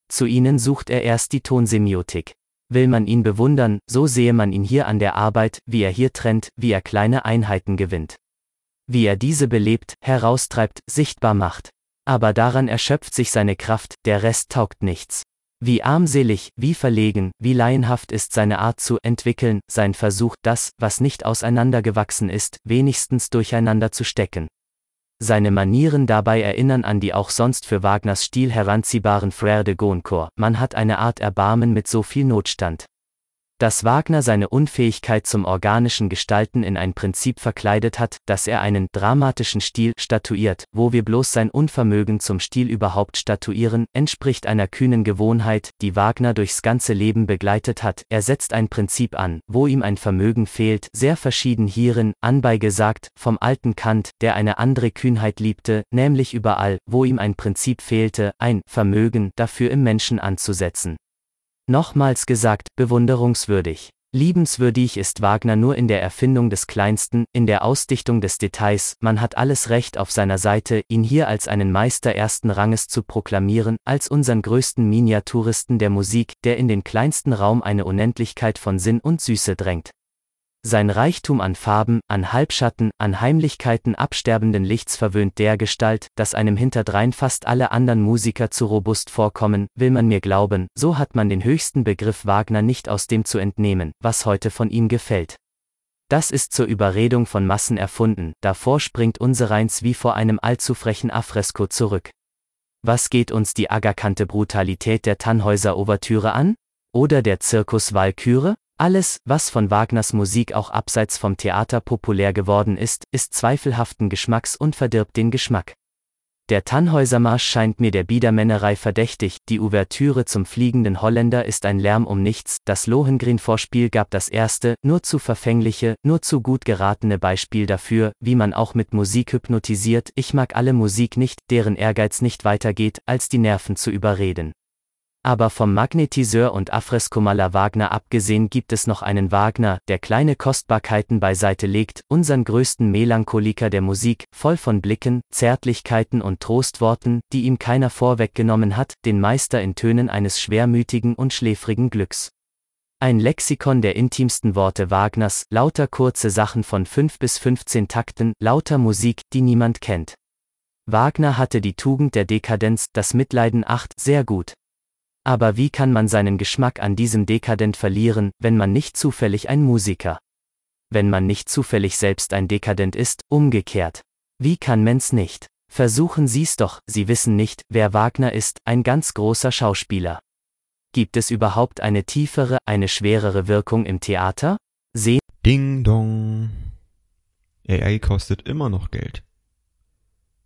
Zu ihnen sucht er erst die Tonsemiotik. Will man ihn bewundern, so sehe man ihn hier an der Arbeit, wie er hier trennt, wie er kleine Einheiten gewinnt wie er diese belebt, heraustreibt, sichtbar macht. Aber daran erschöpft sich seine Kraft, der Rest taugt nichts. Wie armselig, wie verlegen, wie laienhaft ist seine Art zu entwickeln, sein Versuch, das, was nicht auseinandergewachsen ist, wenigstens durcheinander zu stecken. Seine Manieren dabei erinnern an die auch sonst für Wagners Stil heranziehbaren Frère de Goncourt, man hat eine Art Erbarmen mit so viel Notstand. Dass Wagner seine Unfähigkeit zum organischen Gestalten in ein Prinzip verkleidet hat, dass er einen dramatischen Stil statuiert, wo wir bloß sein Unvermögen zum Stil überhaupt statuieren, entspricht einer kühnen Gewohnheit, die Wagner durchs ganze Leben begleitet hat. Er setzt ein Prinzip an, wo ihm ein Vermögen fehlt, sehr verschieden hierin, anbei gesagt, vom alten Kant, der eine andere Kühnheit liebte, nämlich überall, wo ihm ein Prinzip fehlte, ein Vermögen dafür im Menschen anzusetzen. Nochmals gesagt, bewunderungswürdig. Liebenswürdig ist Wagner nur in der Erfindung des Kleinsten, in der Ausdichtung des Details, man hat alles Recht auf seiner Seite, ihn hier als einen Meister ersten Ranges zu proklamieren, als unseren größten Miniaturisten der Musik, der in den kleinsten Raum eine Unendlichkeit von Sinn und Süße drängt. Sein Reichtum an Farben, an Halbschatten, an Heimlichkeiten absterbenden Lichts verwöhnt dergestalt, dass einem hinterdrein fast alle anderen Musiker zu robust vorkommen, will man mir glauben, so hat man den höchsten Begriff Wagner nicht aus dem zu entnehmen, was heute von ihm gefällt. Das ist zur Überredung von Massen erfunden, davor springt unsereins wie vor einem allzu frechen Affresco zurück. Was geht uns die agerkannte Brutalität der Tannhäuser-Ouvertüre an? Oder der Zirkus Walküre? Alles, was von Wagners Musik auch abseits vom Theater populär geworden ist, ist zweifelhaften Geschmacks und verdirbt den Geschmack. Der Tannhäusermarsch scheint mir der Biedermännerei verdächtig, die Ouvertüre zum fliegenden Holländer ist ein Lärm um nichts, das Lohengrin-Vorspiel gab das erste, nur zu verfängliche, nur zu gut geratene Beispiel dafür, wie man auch mit Musik hypnotisiert, ich mag alle Musik nicht, deren Ehrgeiz nicht weitergeht, als die Nerven zu überreden. Aber vom Magnetiseur und Affrescomaler Wagner abgesehen gibt es noch einen Wagner, der kleine Kostbarkeiten beiseite legt, unseren größten Melancholiker der Musik, voll von Blicken, Zärtlichkeiten und Trostworten, die ihm keiner vorweggenommen hat, den Meister in Tönen eines schwermütigen und schläfrigen Glücks. Ein Lexikon der intimsten Worte Wagners, lauter kurze Sachen von 5 bis 15 Takten, lauter Musik, die niemand kennt. Wagner hatte die Tugend der Dekadenz, das Mitleiden acht, sehr gut. Aber wie kann man seinen Geschmack an diesem Dekadent verlieren, wenn man nicht zufällig ein Musiker? Wenn man nicht zufällig selbst ein Dekadent ist, umgekehrt. Wie kann man's nicht? Versuchen Sie's doch, Sie wissen nicht, wer Wagner ist, ein ganz großer Schauspieler. Gibt es überhaupt eine tiefere, eine schwerere Wirkung im Theater? Sehen. Ding dong. AI kostet immer noch Geld.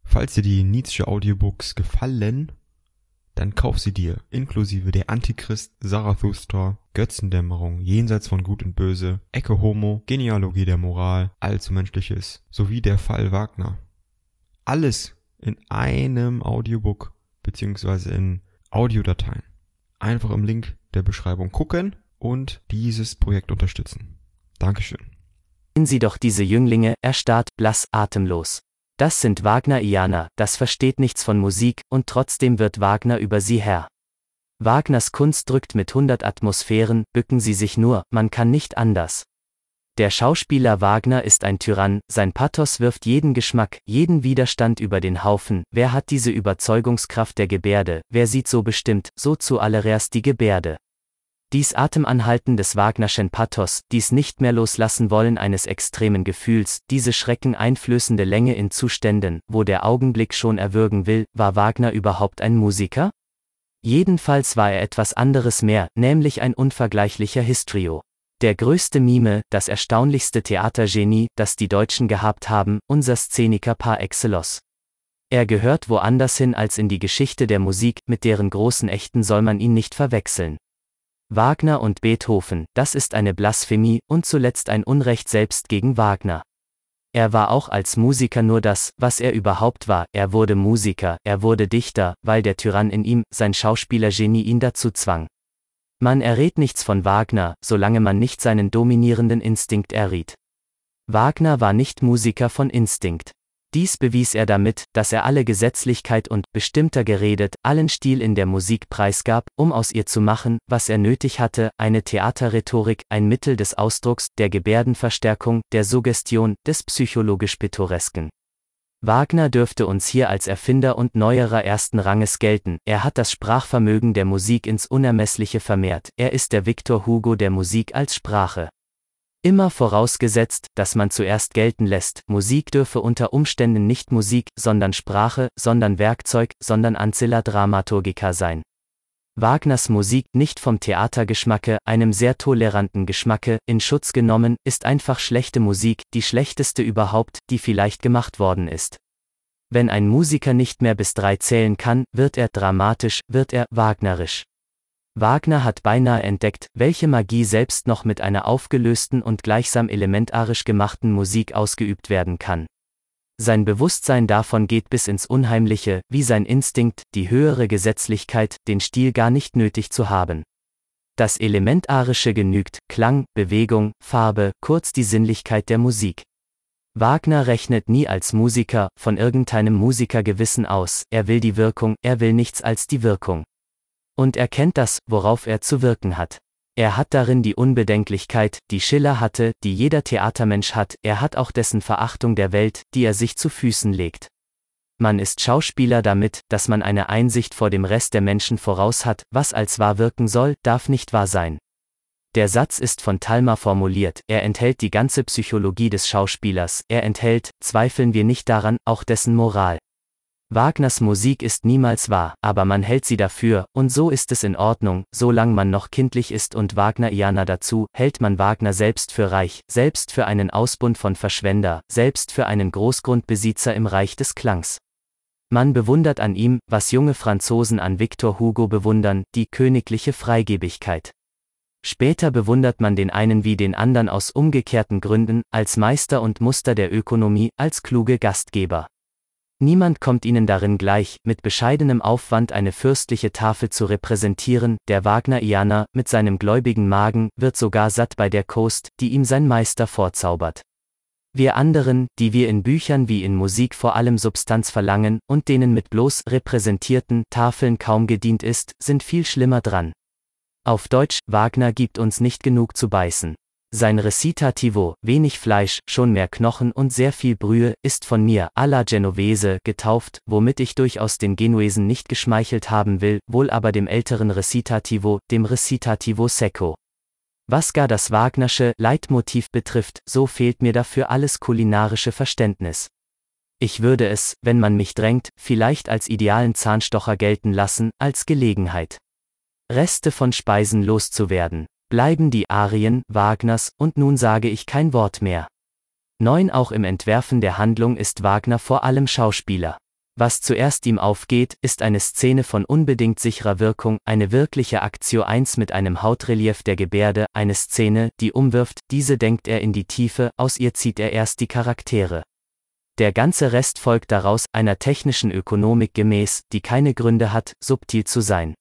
Falls dir die Nietzsche Audiobooks gefallen, dann kauf sie dir, inklusive der Antichrist, Zarathustra, Götzendämmerung, Jenseits von Gut und Böse, Ecke Homo, Genealogie der Moral, Allzu Menschliches, sowie der Fall Wagner. Alles in einem Audiobook beziehungsweise in Audiodateien. Einfach im Link der Beschreibung gucken und dieses Projekt unterstützen. Dankeschön. Sehen Sie doch diese Jünglinge, erstarrt, blass, atemlos. Das sind Wagnerianer, das versteht nichts von Musik, und trotzdem wird Wagner über sie Herr. Wagners Kunst drückt mit hundert Atmosphären, bücken sie sich nur, man kann nicht anders. Der Schauspieler Wagner ist ein Tyrann, sein Pathos wirft jeden Geschmack, jeden Widerstand über den Haufen, wer hat diese Überzeugungskraft der Gebärde, wer sieht so bestimmt, so zuallererst die Gebärde. Dies Atemanhalten des Wagnerschen Pathos, dies nicht mehr loslassen wollen eines extremen Gefühls, diese schreckeneinflößende Länge in Zuständen, wo der Augenblick schon erwürgen will, war Wagner überhaupt ein Musiker? Jedenfalls war er etwas anderes mehr, nämlich ein unvergleichlicher Histrio. Der größte Mime, das erstaunlichste Theatergenie, das die Deutschen gehabt haben, unser Szeniker par excellence. Er gehört woanders hin als in die Geschichte der Musik, mit deren großen Echten soll man ihn nicht verwechseln. Wagner und Beethoven, das ist eine Blasphemie und zuletzt ein Unrecht selbst gegen Wagner. Er war auch als Musiker nur das, was er überhaupt war, er wurde Musiker, er wurde Dichter, weil der Tyrann in ihm, sein Schauspielergenie ihn dazu zwang. Man errät nichts von Wagner, solange man nicht seinen dominierenden Instinkt erriet. Wagner war nicht Musiker von Instinkt. Dies bewies er damit, dass er alle Gesetzlichkeit und, bestimmter geredet, allen Stil in der Musik preisgab, um aus ihr zu machen, was er nötig hatte, eine Theaterrhetorik, ein Mittel des Ausdrucks, der Gebärdenverstärkung, der Suggestion, des psychologisch-pittoresken. Wagner dürfte uns hier als Erfinder und Neuerer ersten Ranges gelten, er hat das Sprachvermögen der Musik ins Unermessliche vermehrt, er ist der Victor Hugo der Musik als Sprache. Immer vorausgesetzt, dass man zuerst gelten lässt, Musik dürfe unter Umständen nicht Musik, sondern Sprache, sondern Werkzeug, sondern Ancilla Dramaturgica sein. Wagners Musik, nicht vom Theatergeschmacke, einem sehr toleranten Geschmacke, in Schutz genommen, ist einfach schlechte Musik, die schlechteste überhaupt, die vielleicht gemacht worden ist. Wenn ein Musiker nicht mehr bis drei zählen kann, wird er dramatisch, wird er wagnerisch. Wagner hat beinahe entdeckt, welche Magie selbst noch mit einer aufgelösten und gleichsam elementarisch gemachten Musik ausgeübt werden kann. Sein Bewusstsein davon geht bis ins Unheimliche, wie sein Instinkt, die höhere Gesetzlichkeit, den Stil gar nicht nötig zu haben. Das Elementarische genügt, Klang, Bewegung, Farbe, kurz die Sinnlichkeit der Musik. Wagner rechnet nie als Musiker, von irgendeinem Musikergewissen aus, er will die Wirkung, er will nichts als die Wirkung. Und er kennt das, worauf er zu wirken hat. Er hat darin die Unbedenklichkeit, die Schiller hatte, die jeder Theatermensch hat, er hat auch dessen Verachtung der Welt, die er sich zu Füßen legt. Man ist Schauspieler damit, dass man eine Einsicht vor dem Rest der Menschen voraus hat, was als wahr wirken soll, darf nicht wahr sein. Der Satz ist von Talma formuliert, er enthält die ganze Psychologie des Schauspielers, er enthält, zweifeln wir nicht daran, auch dessen Moral. Wagners Musik ist niemals wahr, aber man hält sie dafür, und so ist es in Ordnung, solange man noch kindlich ist und Wagnerianer dazu, hält man Wagner selbst für reich, selbst für einen Ausbund von Verschwender, selbst für einen Großgrundbesitzer im Reich des Klangs. Man bewundert an ihm, was junge Franzosen an Victor Hugo bewundern, die königliche Freigebigkeit. Später bewundert man den einen wie den anderen aus umgekehrten Gründen, als Meister und Muster der Ökonomie, als kluge Gastgeber. Niemand kommt ihnen darin gleich, mit bescheidenem Aufwand eine fürstliche Tafel zu repräsentieren, der Wagnerianer, mit seinem gläubigen Magen, wird sogar satt bei der Kost, die ihm sein Meister vorzaubert. Wir anderen, die wir in Büchern wie in Musik vor allem Substanz verlangen und denen mit bloß repräsentierten Tafeln kaum gedient ist, sind viel schlimmer dran. Auf Deutsch, Wagner gibt uns nicht genug zu beißen. Sein Recitativo, wenig Fleisch, schon mehr Knochen und sehr viel Brühe, ist von mir, alla Genovese, getauft, womit ich durchaus den Genuesen nicht geschmeichelt haben will, wohl aber dem älteren Recitativo, dem Recitativo Secco. Was gar das Wagnersche Leitmotiv betrifft, so fehlt mir dafür alles kulinarische Verständnis. Ich würde es, wenn man mich drängt, vielleicht als idealen Zahnstocher gelten lassen, als Gelegenheit. Reste von Speisen loszuwerden, bleiben die Arien Wagners, und nun sage ich kein Wort mehr. 9 Auch im Entwerfen der Handlung ist Wagner vor allem Schauspieler. Was zuerst ihm aufgeht, ist eine Szene von unbedingt sicherer Wirkung, eine wirkliche Aktio 1 mit einem Hautrelief der Gebärde, eine Szene, die umwirft, diese denkt er in die Tiefe, aus ihr zieht er erst die Charaktere. Der ganze Rest folgt daraus, einer technischen Ökonomik gemäß, die keine Gründe hat, subtil zu sein.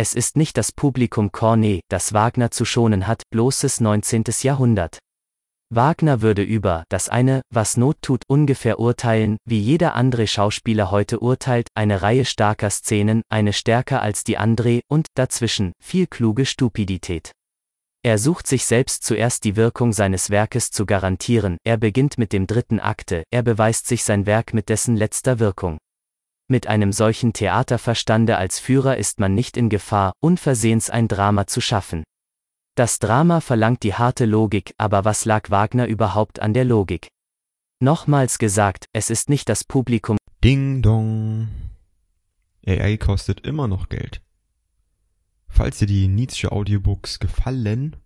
Es ist nicht das Publikum Cornet, das Wagner zu schonen hat, bloßes 19. Jahrhundert. Wagner würde über das eine, was Not tut, ungefähr urteilen, wie jeder andere Schauspieler heute urteilt, eine Reihe starker Szenen, eine stärker als die andere, und, dazwischen, viel kluge Stupidität. Er sucht sich selbst zuerst die Wirkung seines Werkes zu garantieren, er beginnt mit dem dritten Akte, er beweist sich sein Werk mit dessen letzter Wirkung. Mit einem solchen Theaterverstande als Führer ist man nicht in Gefahr, unversehens ein Drama zu schaffen. Das Drama verlangt die harte Logik, aber was lag Wagner überhaupt an der Logik? Nochmals gesagt, es ist nicht das Publikum. Ding dong. AI kostet immer noch Geld. Falls dir die Nietzsche Audiobooks gefallen,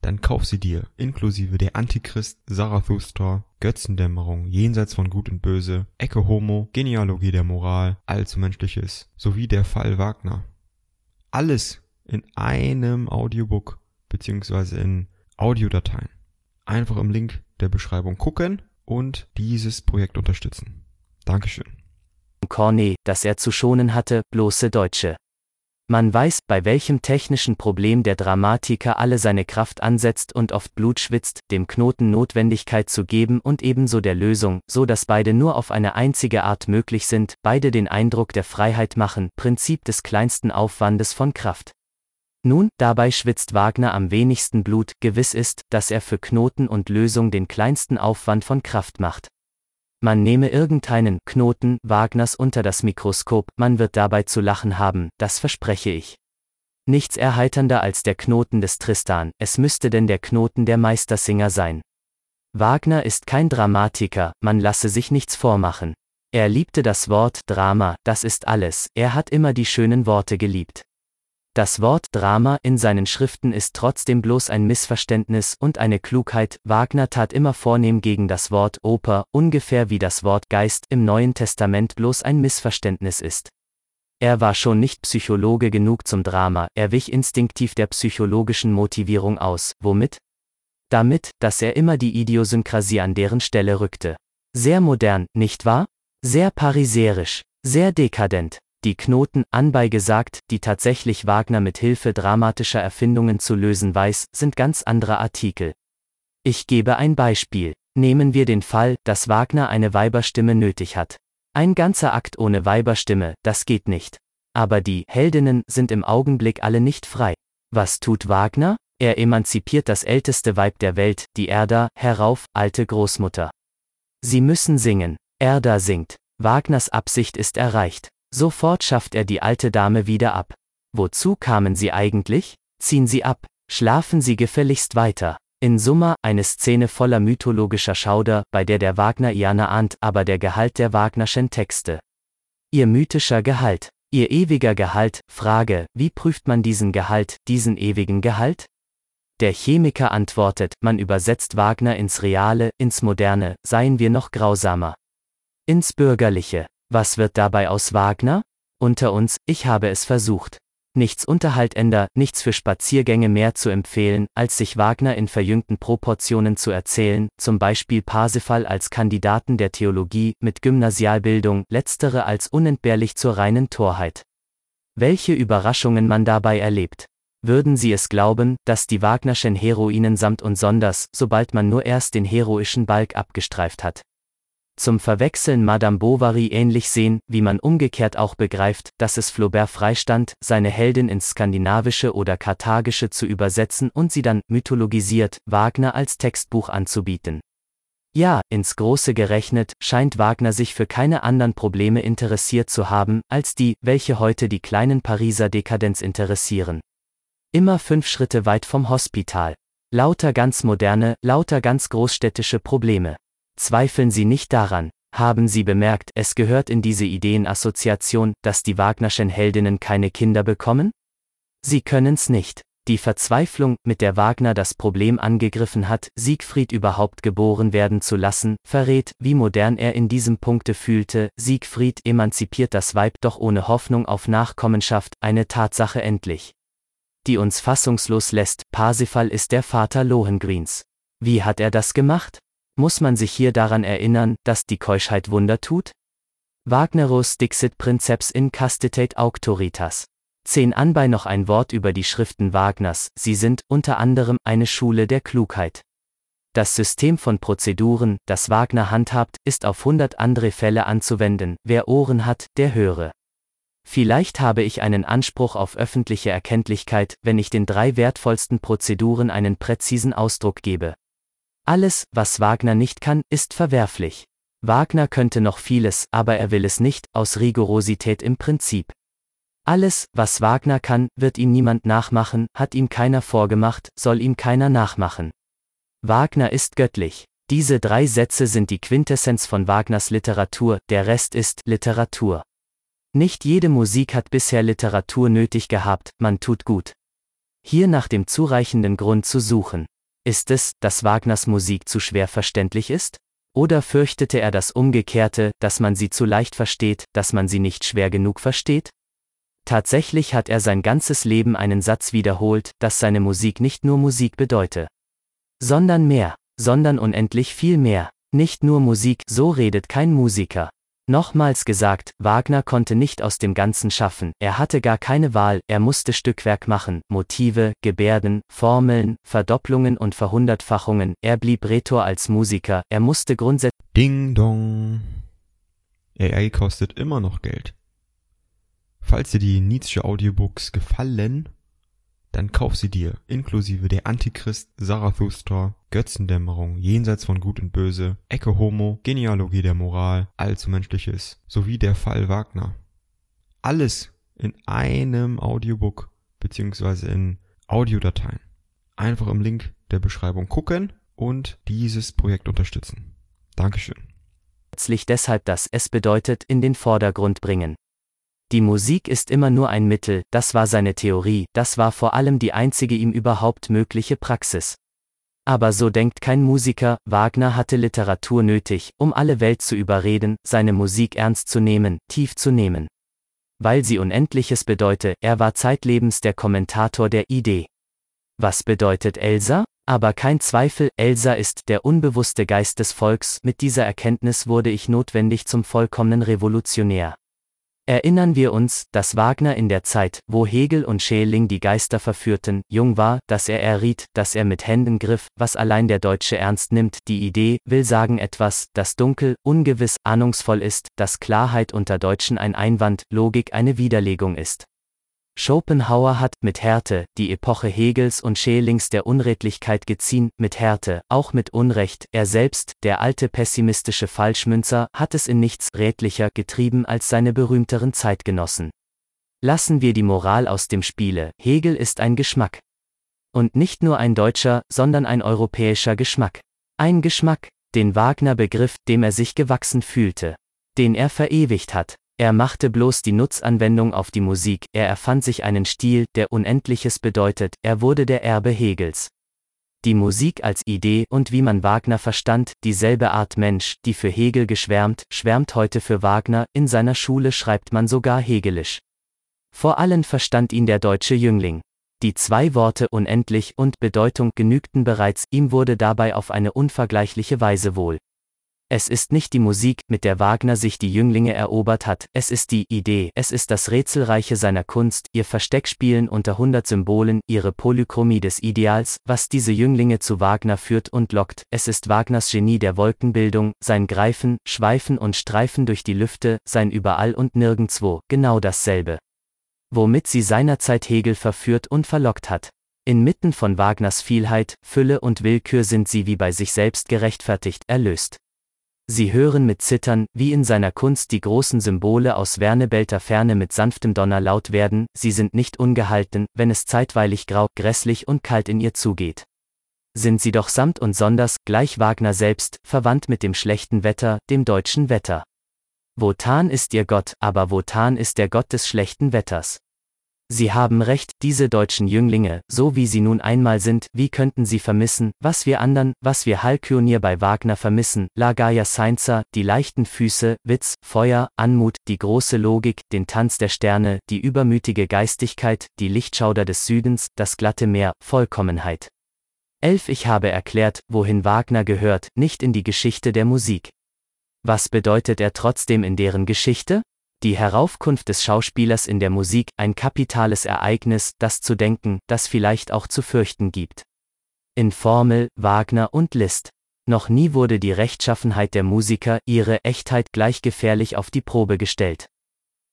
dann kauf sie dir, inklusive der Antichrist, Zarathustra, Götzendämmerung, Jenseits von Gut und Böse, Ecke Homo, Genealogie der Moral, Allzu Menschliches, sowie der Fall Wagner. Alles in einem Audiobook, beziehungsweise in Audiodateien. Einfach im Link der Beschreibung gucken und dieses Projekt unterstützen. Dankeschön. Cornet, das er zu schonen hatte, bloße Deutsche. Man weiß, bei welchem technischen Problem der Dramatiker alle seine Kraft ansetzt und oft Blut schwitzt, dem Knoten Notwendigkeit zu geben und ebenso der Lösung, so dass beide nur auf eine einzige Art möglich sind, beide den Eindruck der Freiheit machen, Prinzip des kleinsten Aufwandes von Kraft. Nun, dabei schwitzt Wagner am wenigsten Blut, gewiss ist, dass er für Knoten und Lösung den kleinsten Aufwand von Kraft macht. Man nehme irgendeinen Knoten Wagners unter das Mikroskop, man wird dabei zu lachen haben, das verspreche ich. Nichts erheiternder als der Knoten des Tristan, es müsste denn der Knoten der Meistersinger sein. Wagner ist kein Dramatiker, man lasse sich nichts vormachen. Er liebte das Wort Drama, das ist alles, er hat immer die schönen Worte geliebt. Das Wort Drama in seinen Schriften ist trotzdem bloß ein Missverständnis und eine Klugheit. Wagner tat immer vornehm gegen das Wort Oper, ungefähr wie das Wort Geist im Neuen Testament bloß ein Missverständnis ist. Er war schon nicht Psychologe genug zum Drama, er wich instinktiv der psychologischen Motivierung aus, womit? Damit, dass er immer die Idiosynkrasie an deren Stelle rückte. Sehr modern, nicht wahr? Sehr pariserisch, sehr dekadent. Die Knoten, anbei gesagt, die tatsächlich Wagner mit Hilfe dramatischer Erfindungen zu lösen weiß, sind ganz andere Artikel. Ich gebe ein Beispiel. Nehmen wir den Fall, dass Wagner eine Weiberstimme nötig hat. Ein ganzer Akt ohne Weiberstimme, das geht nicht. Aber die Heldinnen sind im Augenblick alle nicht frei. Was tut Wagner? Er emanzipiert das älteste Weib der Welt, die Erda, herauf, alte Großmutter. Sie müssen singen. Erda singt. Wagners Absicht ist erreicht. Sofort schafft er die alte Dame wieder ab. Wozu kamen sie eigentlich? Ziehen sie ab. Schlafen sie gefälligst weiter. In Summa eine Szene voller mythologischer Schauder, bei der der Wagner Iana ahnt, aber der Gehalt der Wagnerschen Texte. Ihr mythischer Gehalt, ihr ewiger Gehalt, Frage, wie prüft man diesen Gehalt, diesen ewigen Gehalt? Der Chemiker antwortet, man übersetzt Wagner ins Reale, ins Moderne, seien wir noch grausamer. Ins Bürgerliche. Was wird dabei aus Wagner? Unter uns, ich habe es versucht. Nichts unterhaltender, nichts für Spaziergänge mehr zu empfehlen, als sich Wagner in verjüngten Proportionen zu erzählen, zum Beispiel Parsifal als Kandidaten der Theologie, mit Gymnasialbildung, letztere als unentbehrlich zur reinen Torheit. Welche Überraschungen man dabei erlebt. Würden Sie es glauben, dass die Wagnerschen Heroinen samt und sonders, sobald man nur erst den heroischen Balk abgestreift hat, zum Verwechseln Madame Bovary ähnlich sehen, wie man umgekehrt auch begreift, dass es Flaubert freistand, seine Heldin ins Skandinavische oder Karthagische zu übersetzen und sie dann, mythologisiert, Wagner als Textbuch anzubieten. Ja, ins Große gerechnet, scheint Wagner sich für keine anderen Probleme interessiert zu haben, als die, welche heute die kleinen Pariser Dekadenz interessieren. Immer fünf Schritte weit vom Hospital. Lauter ganz moderne, lauter ganz großstädtische Probleme. Zweifeln Sie nicht daran, haben Sie bemerkt, es gehört in diese Ideenassoziation, dass die Wagnerschen Heldinnen keine Kinder bekommen? Sie können's nicht. Die Verzweiflung, mit der Wagner das Problem angegriffen hat, Siegfried überhaupt geboren werden zu lassen, verrät, wie modern er in diesem Punkte fühlte, Siegfried emanzipiert das Weib doch ohne Hoffnung auf Nachkommenschaft, eine Tatsache endlich. Die uns fassungslos lässt, Parsifal ist der Vater Lohengreens. Wie hat er das gemacht? Muss man sich hier daran erinnern, dass die Keuschheit Wunder tut? Wagnerus dixit princeps in castitate auctoritas. Zehn anbei noch ein Wort über die Schriften Wagners, sie sind, unter anderem, eine Schule der Klugheit. Das System von Prozeduren, das Wagner handhabt, ist auf hundert andere Fälle anzuwenden, wer Ohren hat, der höre. Vielleicht habe ich einen Anspruch auf öffentliche Erkenntlichkeit, wenn ich den drei wertvollsten Prozeduren einen präzisen Ausdruck gebe. Alles, was Wagner nicht kann, ist verwerflich. Wagner könnte noch vieles, aber er will es nicht, aus Rigorosität im Prinzip. Alles, was Wagner kann, wird ihm niemand nachmachen, hat ihm keiner vorgemacht, soll ihm keiner nachmachen. Wagner ist göttlich. Diese drei Sätze sind die Quintessenz von Wagners Literatur, der Rest ist Literatur. Nicht jede Musik hat bisher Literatur nötig gehabt, man tut gut. Hier nach dem zureichenden Grund zu suchen. Ist es, dass Wagners Musik zu schwer verständlich ist? Oder fürchtete er das Umgekehrte, dass man sie zu leicht versteht, dass man sie nicht schwer genug versteht? Tatsächlich hat er sein ganzes Leben einen Satz wiederholt, dass seine Musik nicht nur Musik bedeute. Sondern mehr, sondern unendlich viel mehr. Nicht nur Musik, so redet kein Musiker. Nochmals gesagt, Wagner konnte nicht aus dem Ganzen schaffen, er hatte gar keine Wahl, er musste Stückwerk machen, Motive, Gebärden, Formeln, Verdopplungen und Verhundertfachungen, er blieb Rhetor als Musiker, er musste grundsätzlich. Ding dong. AI kostet immer noch Geld. Falls dir die Nietzsche Audiobooks gefallen, dann kauf sie dir, inklusive der Antichrist, Zarathustra, Götzendämmerung, Jenseits von Gut und Böse, Ecke Homo, Genealogie der Moral, Allzu Menschliches, sowie der Fall Wagner. Alles in einem Audiobook beziehungsweise in Audiodateien. Einfach im Link der Beschreibung gucken und dieses Projekt unterstützen. Dankeschön. deshalb das es bedeutet in den Vordergrund bringen. Die Musik ist immer nur ein Mittel, das war seine Theorie, das war vor allem die einzige ihm überhaupt mögliche Praxis. Aber so denkt kein Musiker, Wagner hatte Literatur nötig, um alle Welt zu überreden, seine Musik ernst zu nehmen, tief zu nehmen. Weil sie Unendliches bedeute, er war zeitlebens der Kommentator der Idee. Was bedeutet Elsa? Aber kein Zweifel, Elsa ist der unbewusste Geist des Volks, mit dieser Erkenntnis wurde ich notwendig zum vollkommenen Revolutionär. Erinnern wir uns, dass Wagner in der Zeit, wo Hegel und Schelling die Geister verführten, jung war, dass er erriet, dass er mit Händen griff, was allein der Deutsche ernst nimmt, die Idee, will sagen etwas, das dunkel, ungewiss, ahnungsvoll ist, dass Klarheit unter Deutschen ein Einwand, Logik eine Widerlegung ist. Schopenhauer hat mit Härte die Epoche Hegels und Schelings der Unredlichkeit geziehen, mit Härte, auch mit Unrecht, er selbst, der alte pessimistische Falschmünzer, hat es in nichts redlicher getrieben als seine berühmteren Zeitgenossen. Lassen wir die Moral aus dem Spiele, Hegel ist ein Geschmack. Und nicht nur ein deutscher, sondern ein europäischer Geschmack. Ein Geschmack, den Wagner begriff, dem er sich gewachsen fühlte. Den er verewigt hat. Er machte bloß die Nutzanwendung auf die Musik, er erfand sich einen Stil, der Unendliches bedeutet, er wurde der Erbe Hegels. Die Musik als Idee und wie man Wagner verstand, dieselbe Art Mensch, die für Hegel geschwärmt, schwärmt heute für Wagner, in seiner Schule schreibt man sogar Hegelisch. Vor allen verstand ihn der deutsche Jüngling. Die zwei Worte unendlich und Bedeutung genügten bereits, ihm wurde dabei auf eine unvergleichliche Weise wohl. Es ist nicht die Musik, mit der Wagner sich die Jünglinge erobert hat, es ist die Idee, es ist das Rätselreiche seiner Kunst, ihr Versteckspielen unter hundert Symbolen, ihre Polychromie des Ideals, was diese Jünglinge zu Wagner führt und lockt, es ist Wagners Genie der Wolkenbildung, sein Greifen, Schweifen und Streifen durch die Lüfte, sein Überall und Nirgendwo, genau dasselbe. Womit sie seinerzeit Hegel verführt und verlockt hat. Inmitten von Wagners Vielheit, Fülle und Willkür sind sie wie bei sich selbst gerechtfertigt, erlöst. Sie hören mit Zittern, wie in seiner Kunst die großen Symbole aus Wernebelter Ferne mit sanftem Donner laut werden, sie sind nicht ungehalten, wenn es zeitweilig grau, grässlich und kalt in ihr zugeht. Sind sie doch samt und sonders, gleich Wagner selbst, verwandt mit dem schlechten Wetter, dem deutschen Wetter. Wotan ist ihr Gott, aber Wotan ist der Gott des schlechten Wetters. Sie haben recht, diese deutschen Jünglinge, so wie sie nun einmal sind, wie könnten sie vermissen, was wir andern, was wir Halkyonier bei Wagner vermissen, Lagaya Seinzer, die leichten Füße, Witz, Feuer, Anmut, die große Logik, den Tanz der Sterne, die übermütige Geistigkeit, die Lichtschauder des Südens, das glatte Meer, Vollkommenheit. 11. Ich habe erklärt, wohin Wagner gehört, nicht in die Geschichte der Musik. Was bedeutet er trotzdem in deren Geschichte? Die Heraufkunft des Schauspielers in der Musik, ein kapitales Ereignis, das zu denken, das vielleicht auch zu fürchten gibt. In Formel, Wagner und Liszt. Noch nie wurde die Rechtschaffenheit der Musiker, ihre Echtheit gleich gefährlich auf die Probe gestellt.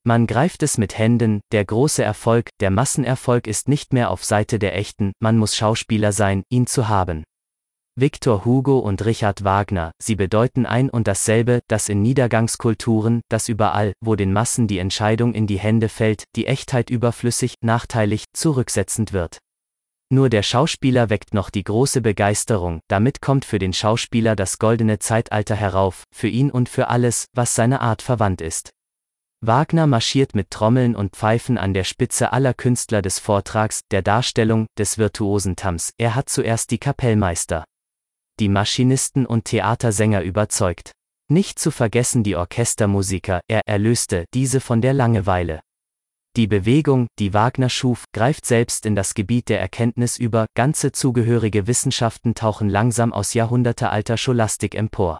Man greift es mit Händen, der große Erfolg, der Massenerfolg ist nicht mehr auf Seite der Echten, man muss Schauspieler sein, ihn zu haben. Victor Hugo und Richard Wagner, sie bedeuten ein und dasselbe, das in Niedergangskulturen, das überall, wo den Massen die Entscheidung in die Hände fällt, die Echtheit überflüssig, nachteilig, zurücksetzend wird. Nur der Schauspieler weckt noch die große Begeisterung, damit kommt für den Schauspieler das goldene Zeitalter herauf, für ihn und für alles, was seiner Art verwandt ist. Wagner marschiert mit Trommeln und Pfeifen an der Spitze aller Künstler des Vortrags, der Darstellung, des virtuosen Tams, er hat zuerst die Kapellmeister die Maschinisten und Theatersänger überzeugt. Nicht zu vergessen die Orchestermusiker, er erlöste diese von der Langeweile. Die Bewegung, die Wagner schuf, greift selbst in das Gebiet der Erkenntnis über, ganze zugehörige Wissenschaften tauchen langsam aus jahrhundertealter Scholastik empor.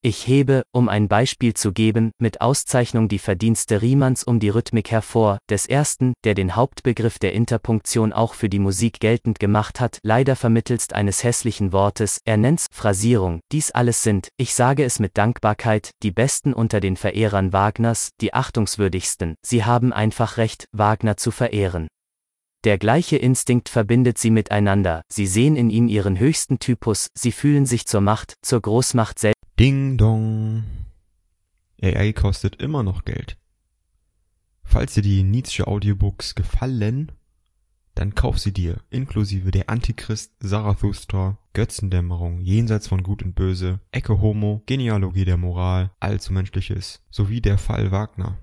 Ich hebe, um ein Beispiel zu geben, mit Auszeichnung die Verdienste Riemanns um die Rhythmik hervor, des ersten, der den Hauptbegriff der Interpunktion auch für die Musik geltend gemacht hat, leider vermittelst eines hässlichen Wortes, er nennt's Phrasierung, dies alles sind, ich sage es mit Dankbarkeit, die Besten unter den Verehrern Wagners, die achtungswürdigsten, sie haben einfach Recht, Wagner zu verehren. Der gleiche Instinkt verbindet sie miteinander, sie sehen in ihm ihren höchsten Typus, sie fühlen sich zur Macht, zur Großmacht selbst, Ding dong. AI kostet immer noch Geld. Falls dir die Nietzsche Audiobooks gefallen, dann kauf sie dir, inklusive der Antichrist, Zarathustra, Götzendämmerung, Jenseits von Gut und Böse, Ecke Homo, Genealogie der Moral, Allzu Menschliches, sowie der Fall Wagner.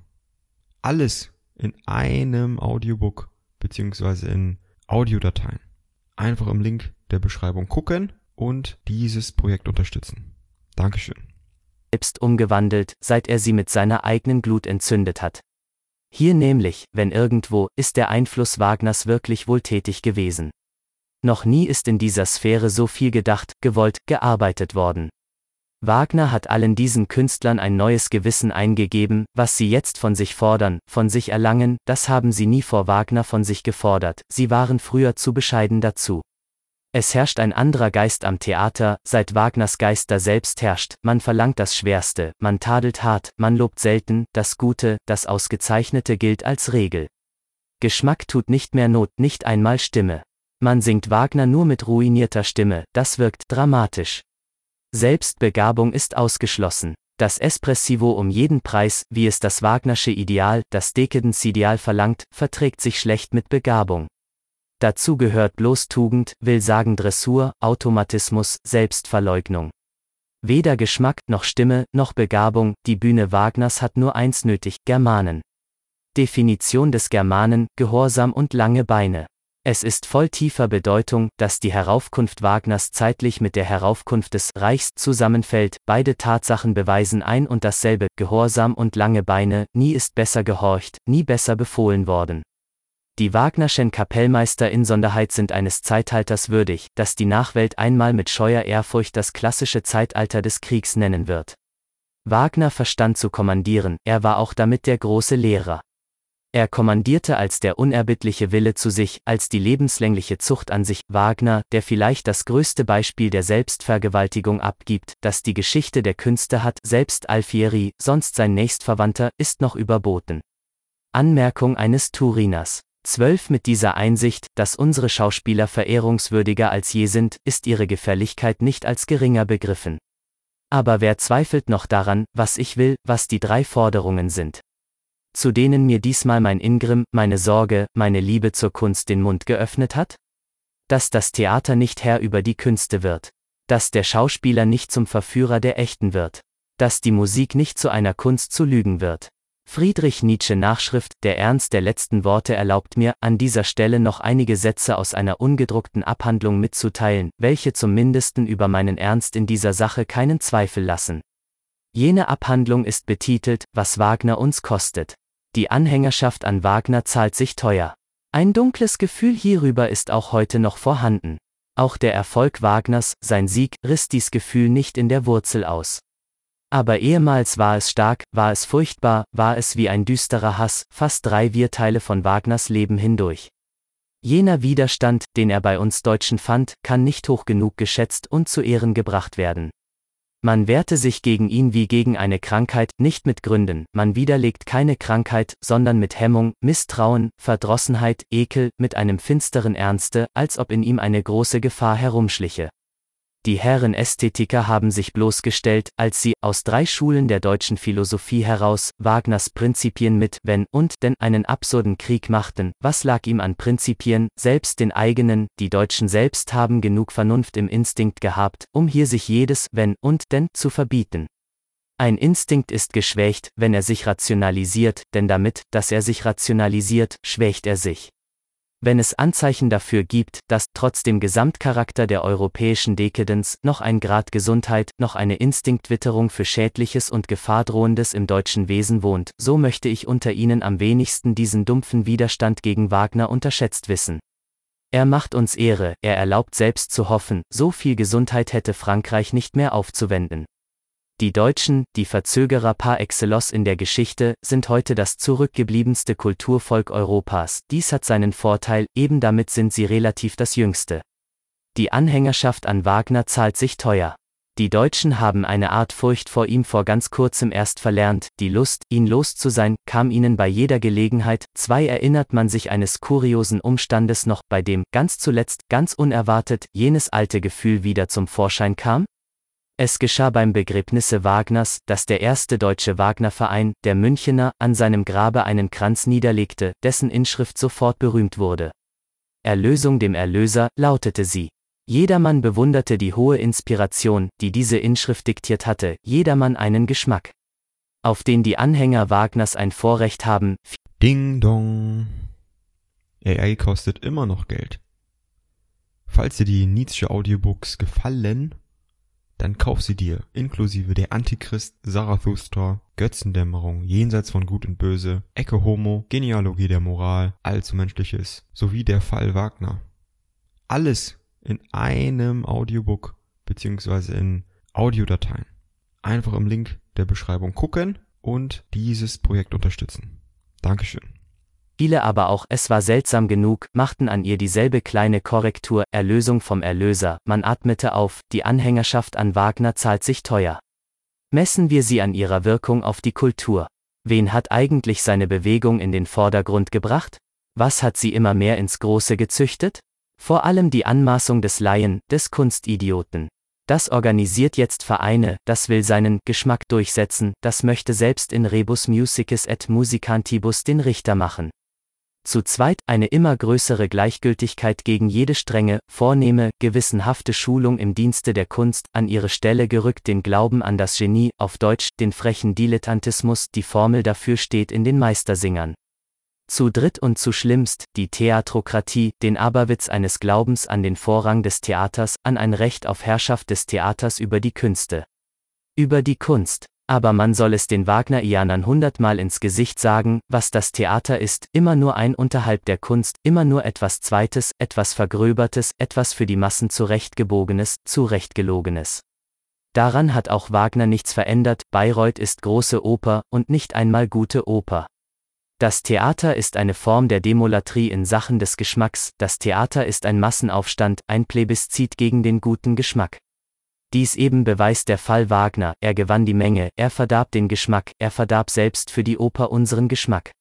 Alles in einem Audiobook beziehungsweise in Audiodateien. Einfach im Link der Beschreibung gucken und dieses Projekt unterstützen. Dankeschön. Selbst umgewandelt, seit er sie mit seiner eigenen Glut entzündet hat. Hier nämlich, wenn irgendwo, ist der Einfluss Wagners wirklich wohltätig gewesen. Noch nie ist in dieser Sphäre so viel gedacht, gewollt, gearbeitet worden. Wagner hat allen diesen Künstlern ein neues Gewissen eingegeben, was sie jetzt von sich fordern, von sich erlangen, das haben sie nie vor Wagner von sich gefordert, sie waren früher zu bescheiden dazu. Es herrscht ein anderer Geist am Theater, seit Wagners Geist da selbst herrscht, man verlangt das Schwerste, man tadelt hart, man lobt selten, das Gute, das Ausgezeichnete gilt als Regel. Geschmack tut nicht mehr Not, nicht einmal Stimme. Man singt Wagner nur mit ruinierter Stimme, das wirkt dramatisch. Selbstbegabung ist ausgeschlossen. Das Espressivo um jeden Preis, wie es das Wagnersche Ideal, das Dekadence-Ideal verlangt, verträgt sich schlecht mit Begabung. Dazu gehört bloß Tugend, will sagen Dressur, Automatismus, Selbstverleugnung. Weder Geschmack, noch Stimme, noch Begabung, die Bühne Wagners hat nur eins nötig, Germanen. Definition des Germanen, Gehorsam und lange Beine. Es ist voll tiefer Bedeutung, dass die Heraufkunft Wagners zeitlich mit der Heraufkunft des Reichs zusammenfällt, beide Tatsachen beweisen ein und dasselbe, Gehorsam und lange Beine, nie ist besser gehorcht, nie besser befohlen worden. Die Wagnerschen Kapellmeister Insonderheit sind eines Zeitalters würdig, das die Nachwelt einmal mit scheuer Ehrfurcht das klassische Zeitalter des Kriegs nennen wird. Wagner verstand zu kommandieren, er war auch damit der große Lehrer. Er kommandierte als der unerbittliche Wille zu sich, als die lebenslängliche Zucht an sich, Wagner, der vielleicht das größte Beispiel der Selbstvergewaltigung abgibt, das die Geschichte der Künste hat, selbst Alfieri, sonst sein Nächstverwandter, ist noch überboten. Anmerkung eines Turiners 12 Mit dieser Einsicht, dass unsere Schauspieler verehrungswürdiger als je sind, ist ihre Gefälligkeit nicht als geringer begriffen. Aber wer zweifelt noch daran, was ich will, was die drei Forderungen sind? Zu denen mir diesmal mein Ingrim, meine Sorge, meine Liebe zur Kunst den Mund geöffnet hat? Dass das Theater nicht Herr über die Künste wird. Dass der Schauspieler nicht zum Verführer der Echten wird. Dass die Musik nicht zu einer Kunst zu lügen wird. Friedrich Nietzsche Nachschrift Der Ernst der letzten Worte erlaubt mir, an dieser Stelle noch einige Sätze aus einer ungedruckten Abhandlung mitzuteilen, welche zum mindesten über meinen Ernst in dieser Sache keinen Zweifel lassen. Jene Abhandlung ist betitelt, was Wagner uns kostet. Die Anhängerschaft an Wagner zahlt sich teuer. Ein dunkles Gefühl hierüber ist auch heute noch vorhanden. Auch der Erfolg Wagners, sein Sieg, riss dies Gefühl nicht in der Wurzel aus. Aber ehemals war es stark, war es furchtbar, war es wie ein düsterer Hass, fast drei Vierteile von Wagners Leben hindurch. Jener Widerstand, den er bei uns Deutschen fand, kann nicht hoch genug geschätzt und zu Ehren gebracht werden. Man wehrte sich gegen ihn wie gegen eine Krankheit, nicht mit Gründen, man widerlegt keine Krankheit, sondern mit Hemmung, Misstrauen, Verdrossenheit, Ekel, mit einem finsteren Ernste, als ob in ihm eine große Gefahr herumschliche. Die Herren Ästhetiker haben sich bloßgestellt, als sie, aus drei Schulen der deutschen Philosophie heraus, Wagners Prinzipien mit wenn und denn einen absurden Krieg machten, was lag ihm an Prinzipien, selbst den eigenen, die Deutschen selbst haben genug Vernunft im Instinkt gehabt, um hier sich jedes wenn und denn zu verbieten. Ein Instinkt ist geschwächt, wenn er sich rationalisiert, denn damit, dass er sich rationalisiert, schwächt er sich wenn es Anzeichen dafür gibt, dass trotz dem Gesamtcharakter der europäischen Dekadenz noch ein Grad Gesundheit, noch eine Instinktwitterung für Schädliches und Gefahrdrohendes im deutschen Wesen wohnt, so möchte ich unter ihnen am wenigsten diesen dumpfen Widerstand gegen Wagner unterschätzt wissen. Er macht uns Ehre, er erlaubt selbst zu hoffen, so viel Gesundheit hätte Frankreich nicht mehr aufzuwenden. Die Deutschen, die Verzögerer par excellence in der Geschichte, sind heute das zurückgebliebenste Kulturvolk Europas. Dies hat seinen Vorteil, eben damit sind sie relativ das jüngste. Die Anhängerschaft an Wagner zahlt sich teuer. Die Deutschen haben eine Art Furcht vor ihm vor ganz kurzem erst verlernt, die Lust, ihn los zu sein, kam ihnen bei jeder Gelegenheit, zwei erinnert man sich eines kuriosen Umstandes noch, bei dem, ganz zuletzt, ganz unerwartet, jenes alte Gefühl wieder zum Vorschein kam? Es geschah beim Begräbnisse Wagners, dass der erste deutsche Wagnerverein, der Münchener, an seinem Grabe einen Kranz niederlegte, dessen Inschrift sofort berühmt wurde. Erlösung dem Erlöser, lautete sie. Jedermann bewunderte die hohe Inspiration, die diese Inschrift diktiert hatte, jedermann einen Geschmack. Auf den die Anhänger Wagners ein Vorrecht haben, Ding Dong. AI kostet immer noch Geld. Falls dir die Nietzsche Audiobooks gefallen, dann kauf sie dir, inklusive der Antichrist, Zarathustra, Götzendämmerung, Jenseits von Gut und Böse, Ecke Homo, Genealogie der Moral, Allzu Menschliches, sowie der Fall Wagner. Alles in einem Audiobook, beziehungsweise in Audiodateien. Einfach im Link der Beschreibung gucken und dieses Projekt unterstützen. Dankeschön. Viele aber auch Es war seltsam genug, machten an ihr dieselbe kleine Korrektur, Erlösung vom Erlöser, man atmete auf, die Anhängerschaft an Wagner zahlt sich teuer. Messen wir sie an ihrer Wirkung auf die Kultur. Wen hat eigentlich seine Bewegung in den Vordergrund gebracht? Was hat sie immer mehr ins Große gezüchtet? Vor allem die Anmaßung des Laien, des Kunstidioten. Das organisiert jetzt Vereine, das will seinen Geschmack durchsetzen, das möchte selbst in Rebus Musicis et Musicantibus den Richter machen. Zu zweit eine immer größere Gleichgültigkeit gegen jede strenge, vornehme, gewissenhafte Schulung im Dienste der Kunst, an ihre Stelle gerückt den Glauben an das Genie, auf Deutsch, den frechen Dilettantismus, die Formel dafür steht in den Meistersingern. Zu dritt und zu schlimmst, die Theatrokratie, den Aberwitz eines Glaubens an den Vorrang des Theaters, an ein Recht auf Herrschaft des Theaters über die Künste. Über die Kunst. Aber man soll es den Wagnerianern hundertmal ins Gesicht sagen, was das Theater ist, immer nur ein unterhalb der Kunst, immer nur etwas Zweites, etwas Vergröbertes, etwas für die Massen zurechtgebogenes, zurechtgelogenes. Daran hat auch Wagner nichts verändert, Bayreuth ist große Oper und nicht einmal gute Oper. Das Theater ist eine Form der Demolatrie in Sachen des Geschmacks, das Theater ist ein Massenaufstand, ein Plebiszit gegen den guten Geschmack. Dies eben beweist der Fall Wagner, er gewann die Menge, er verdarb den Geschmack, er verdarb selbst für die Oper unseren Geschmack.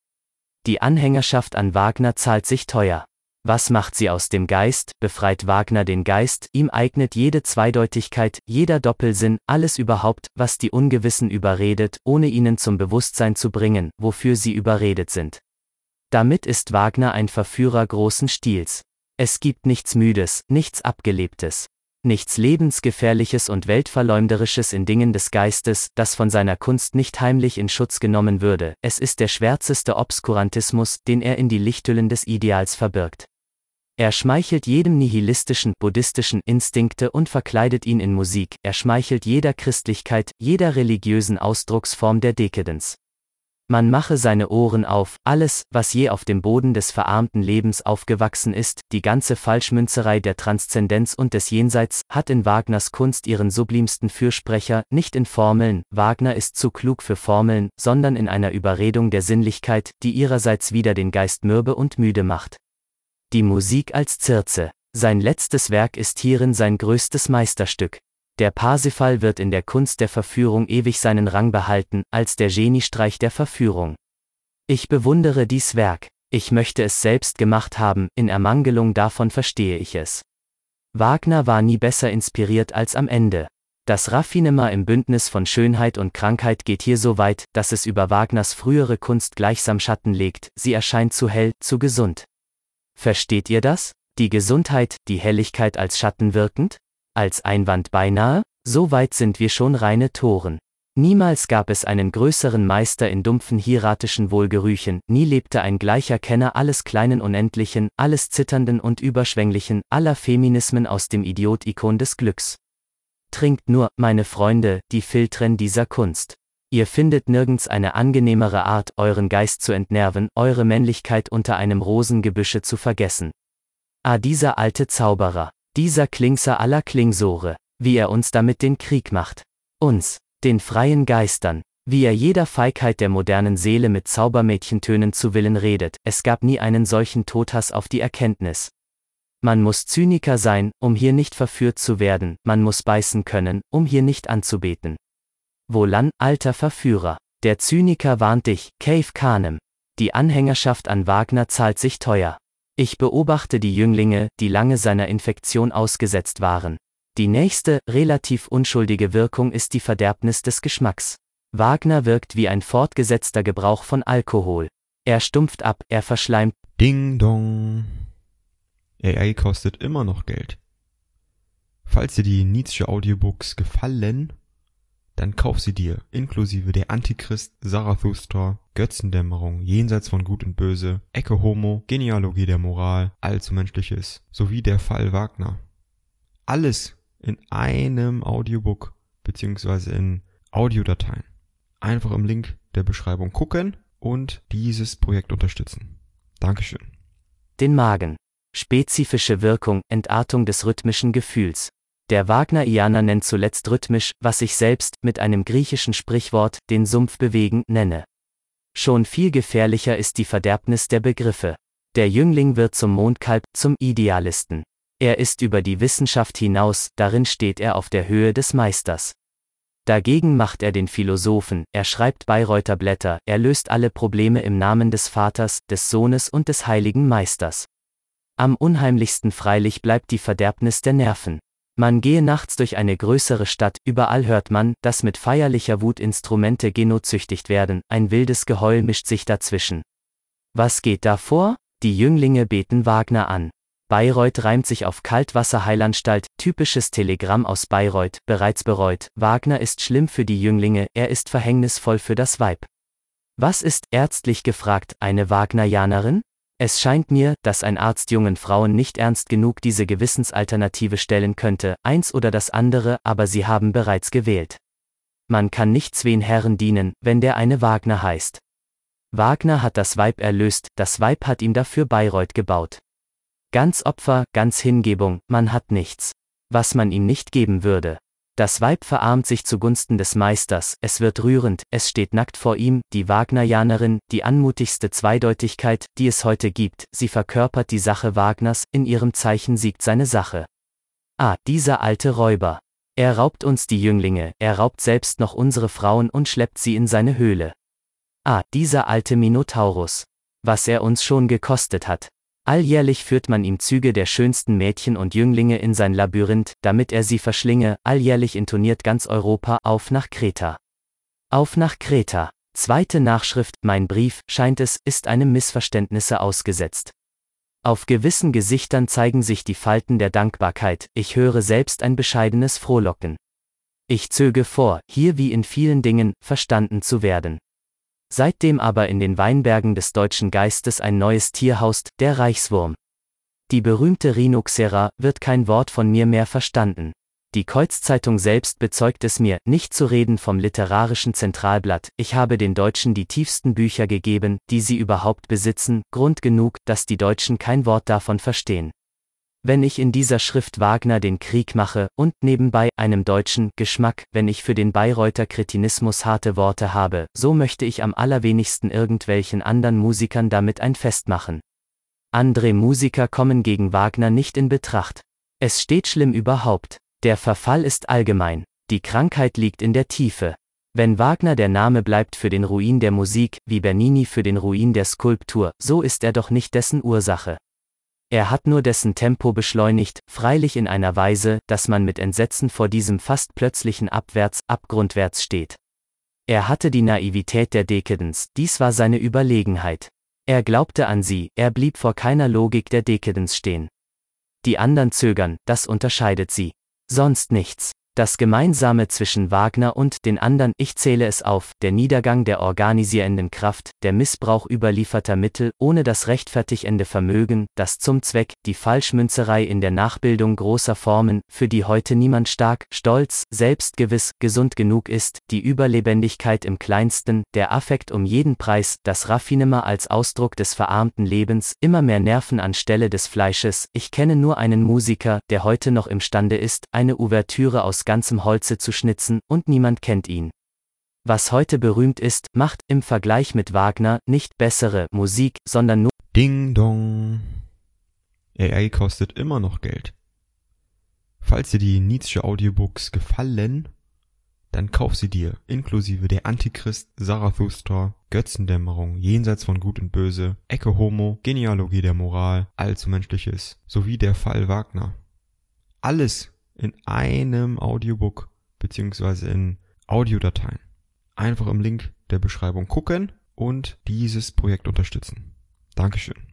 Die Anhängerschaft an Wagner zahlt sich teuer. Was macht sie aus dem Geist, befreit Wagner den Geist, ihm eignet jede Zweideutigkeit, jeder Doppelsinn, alles überhaupt, was die Ungewissen überredet, ohne ihnen zum Bewusstsein zu bringen, wofür sie überredet sind. Damit ist Wagner ein Verführer großen Stils. Es gibt nichts Müdes, nichts Abgelebtes nichts Lebensgefährliches und Weltverleumderisches in Dingen des Geistes, das von seiner Kunst nicht heimlich in Schutz genommen würde, es ist der schwärzeste Obskurantismus, den er in die Lichthüllen des Ideals verbirgt. Er schmeichelt jedem nihilistischen, buddhistischen Instinkte und verkleidet ihn in Musik, er schmeichelt jeder Christlichkeit, jeder religiösen Ausdrucksform der Dekadenz. Man mache seine Ohren auf, alles, was je auf dem Boden des verarmten Lebens aufgewachsen ist, die ganze Falschmünzerei der Transzendenz und des Jenseits, hat in Wagners Kunst ihren sublimsten Fürsprecher, nicht in Formeln, Wagner ist zu klug für Formeln, sondern in einer Überredung der Sinnlichkeit, die ihrerseits wieder den Geist mürbe und müde macht. Die Musik als Zirze. Sein letztes Werk ist hierin sein größtes Meisterstück, der Parsifal wird in der Kunst der Verführung ewig seinen Rang behalten, als der Geniestreich der Verführung. Ich bewundere dies Werk, ich möchte es selbst gemacht haben, in Ermangelung davon verstehe ich es. Wagner war nie besser inspiriert als am Ende. Das Raffinement im Bündnis von Schönheit und Krankheit geht hier so weit, dass es über Wagners frühere Kunst gleichsam Schatten legt, sie erscheint zu hell, zu gesund. Versteht ihr das? Die Gesundheit, die Helligkeit als Schatten wirkend? Als Einwand beinahe? So weit sind wir schon reine Toren. Niemals gab es einen größeren Meister in dumpfen hieratischen Wohlgerüchen, nie lebte ein gleicher Kenner alles kleinen Unendlichen, alles Zitternden und Überschwänglichen, aller Feminismen aus dem Idiot-Ikon des Glücks. Trinkt nur, meine Freunde, die Filtren dieser Kunst. Ihr findet nirgends eine angenehmere Art, euren Geist zu entnerven, eure Männlichkeit unter einem Rosengebüsche zu vergessen. Ah, dieser alte Zauberer. Dieser Klingser aller Klingsore, wie er uns damit den Krieg macht. Uns, den freien Geistern, wie er jeder Feigheit der modernen Seele mit Zaubermädchentönen zu Willen redet, es gab nie einen solchen Todhass auf die Erkenntnis. Man muss Zyniker sein, um hier nicht verführt zu werden, man muss beißen können, um hier nicht anzubeten. Wohlan, alter Verführer, der Zyniker warnt dich, Cave Canem. Die Anhängerschaft an Wagner zahlt sich teuer. Ich beobachte die Jünglinge, die lange seiner Infektion ausgesetzt waren. Die nächste, relativ unschuldige Wirkung ist die Verderbnis des Geschmacks. Wagner wirkt wie ein fortgesetzter Gebrauch von Alkohol. Er stumpft ab, er verschleimt. Ding dong. AI kostet immer noch Geld. Falls dir die Nietzsche Audiobooks gefallen, dann kauf sie dir, inklusive der Antichrist, Zarathustra, Götzendämmerung, Jenseits von Gut und Böse, Ecke Homo, Genealogie der Moral, Allzu Menschliches, sowie der Fall Wagner. Alles in einem Audiobook beziehungsweise in Audiodateien. Einfach im Link der Beschreibung gucken und dieses Projekt unterstützen. Dankeschön. Den Magen. Spezifische Wirkung, Entartung des rhythmischen Gefühls. Der Wagnerianer nennt zuletzt rhythmisch, was ich selbst, mit einem griechischen Sprichwort, den Sumpf bewegen, nenne. Schon viel gefährlicher ist die Verderbnis der Begriffe. Der Jüngling wird zum Mondkalb, zum Idealisten. Er ist über die Wissenschaft hinaus, darin steht er auf der Höhe des Meisters. Dagegen macht er den Philosophen, er schreibt Bayreuther Blätter, er löst alle Probleme im Namen des Vaters, des Sohnes und des heiligen Meisters. Am unheimlichsten freilich bleibt die Verderbnis der Nerven. Man gehe nachts durch eine größere Stadt, überall hört man, dass mit feierlicher Wut Instrumente genozüchtigt werden, ein wildes Geheul mischt sich dazwischen. Was geht da vor? Die Jünglinge beten Wagner an. Bayreuth reimt sich auf Kaltwasserheilanstalt, typisches Telegramm aus Bayreuth, bereits bereut, Wagner ist schlimm für die Jünglinge, er ist verhängnisvoll für das Weib. Was ist, ärztlich gefragt, eine Wagnerianerin? Es scheint mir, dass ein Arzt jungen Frauen nicht ernst genug diese Gewissensalternative stellen könnte, eins oder das andere, aber sie haben bereits gewählt. Man kann nicht zwen Herren dienen, wenn der eine Wagner heißt. Wagner hat das Weib erlöst, das Weib hat ihm dafür Bayreuth gebaut. Ganz Opfer, ganz Hingebung, man hat nichts. Was man ihm nicht geben würde. Das Weib verarmt sich zugunsten des Meisters, es wird rührend, es steht nackt vor ihm, die Wagnerianerin, die anmutigste Zweideutigkeit, die es heute gibt, sie verkörpert die Sache Wagners, in ihrem Zeichen siegt seine Sache. Ah, dieser alte Räuber. Er raubt uns die Jünglinge, er raubt selbst noch unsere Frauen und schleppt sie in seine Höhle. Ah, dieser alte Minotaurus. Was er uns schon gekostet hat. Alljährlich führt man ihm Züge der schönsten Mädchen und Jünglinge in sein Labyrinth, damit er sie verschlinge, alljährlich intoniert ganz Europa auf nach Kreta. Auf nach Kreta. Zweite Nachschrift, mein Brief, scheint es, ist einem Missverständnisse ausgesetzt. Auf gewissen Gesichtern zeigen sich die Falten der Dankbarkeit, ich höre selbst ein bescheidenes Frohlocken. Ich zöge vor, hier wie in vielen Dingen, verstanden zu werden. Seitdem aber in den Weinbergen des deutschen Geistes ein neues Tier haust, der Reichswurm. Die berühmte Rhinoxera wird kein Wort von mir mehr verstanden. Die Kreuzzeitung selbst bezeugt es mir, nicht zu reden vom literarischen Zentralblatt, ich habe den Deutschen die tiefsten Bücher gegeben, die sie überhaupt besitzen, Grund genug, dass die Deutschen kein Wort davon verstehen. Wenn ich in dieser Schrift Wagner den Krieg mache, und nebenbei einem deutschen Geschmack, wenn ich für den Bayreuther Kretinismus harte Worte habe, so möchte ich am allerwenigsten irgendwelchen anderen Musikern damit ein Fest machen. Andere Musiker kommen gegen Wagner nicht in Betracht. Es steht schlimm überhaupt. Der Verfall ist allgemein. Die Krankheit liegt in der Tiefe. Wenn Wagner der Name bleibt für den Ruin der Musik, wie Bernini für den Ruin der Skulptur, so ist er doch nicht dessen Ursache. Er hat nur dessen Tempo beschleunigt, freilich in einer Weise, dass man mit Entsetzen vor diesem fast plötzlichen Abwärts, abgrundwärts steht. Er hatte die Naivität der Dekadence, dies war seine Überlegenheit. Er glaubte an sie, er blieb vor keiner Logik der Dekadence stehen. Die anderen zögern, das unterscheidet sie. Sonst nichts. Das Gemeinsame zwischen Wagner und den anderen, ich zähle es auf, der Niedergang der organisierenden Kraft, der Missbrauch überlieferter Mittel, ohne das rechtfertigende Vermögen, das zum Zweck, die Falschmünzerei in der Nachbildung großer Formen, für die heute niemand stark, stolz, selbstgewiss, gesund genug ist, die Überlebendigkeit im Kleinsten, der Affekt um jeden Preis, das Raffinement als Ausdruck des verarmten Lebens, immer mehr Nerven anstelle des Fleisches, ich kenne nur einen Musiker, der heute noch imstande ist, eine Ouvertüre aus ganzem Holze zu schnitzen, und niemand kennt ihn. Was heute berühmt ist, macht, im Vergleich mit Wagner, nicht bessere Musik, sondern nur Ding Dong. AI kostet immer noch Geld. Falls dir die Nietzsche Audiobooks gefallen, dann kauf sie dir, inklusive der Antichrist, Zarathustra, Götzendämmerung, Jenseits von Gut und Böse, Ecke Homo, Genealogie der Moral, Allzu Menschliches, sowie der Fall Wagner. Alles in einem Audiobook beziehungsweise in Audiodateien. Einfach im Link der Beschreibung gucken und dieses Projekt unterstützen. Dankeschön.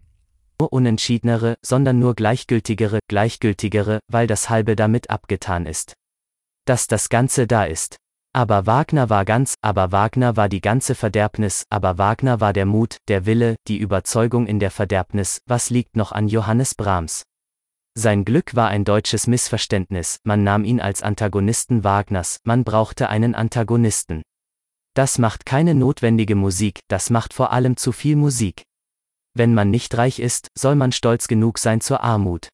Nur unentschiedenere, sondern nur gleichgültigere, gleichgültigere, weil das halbe damit abgetan ist. Dass das Ganze da ist. Aber Wagner war ganz, aber Wagner war die ganze Verderbnis, aber Wagner war der Mut, der Wille, die Überzeugung in der Verderbnis, was liegt noch an Johannes Brahms? Sein Glück war ein deutsches Missverständnis, man nahm ihn als Antagonisten Wagners, man brauchte einen Antagonisten. Das macht keine notwendige Musik, das macht vor allem zu viel Musik. Wenn man nicht reich ist, soll man stolz genug sein zur Armut.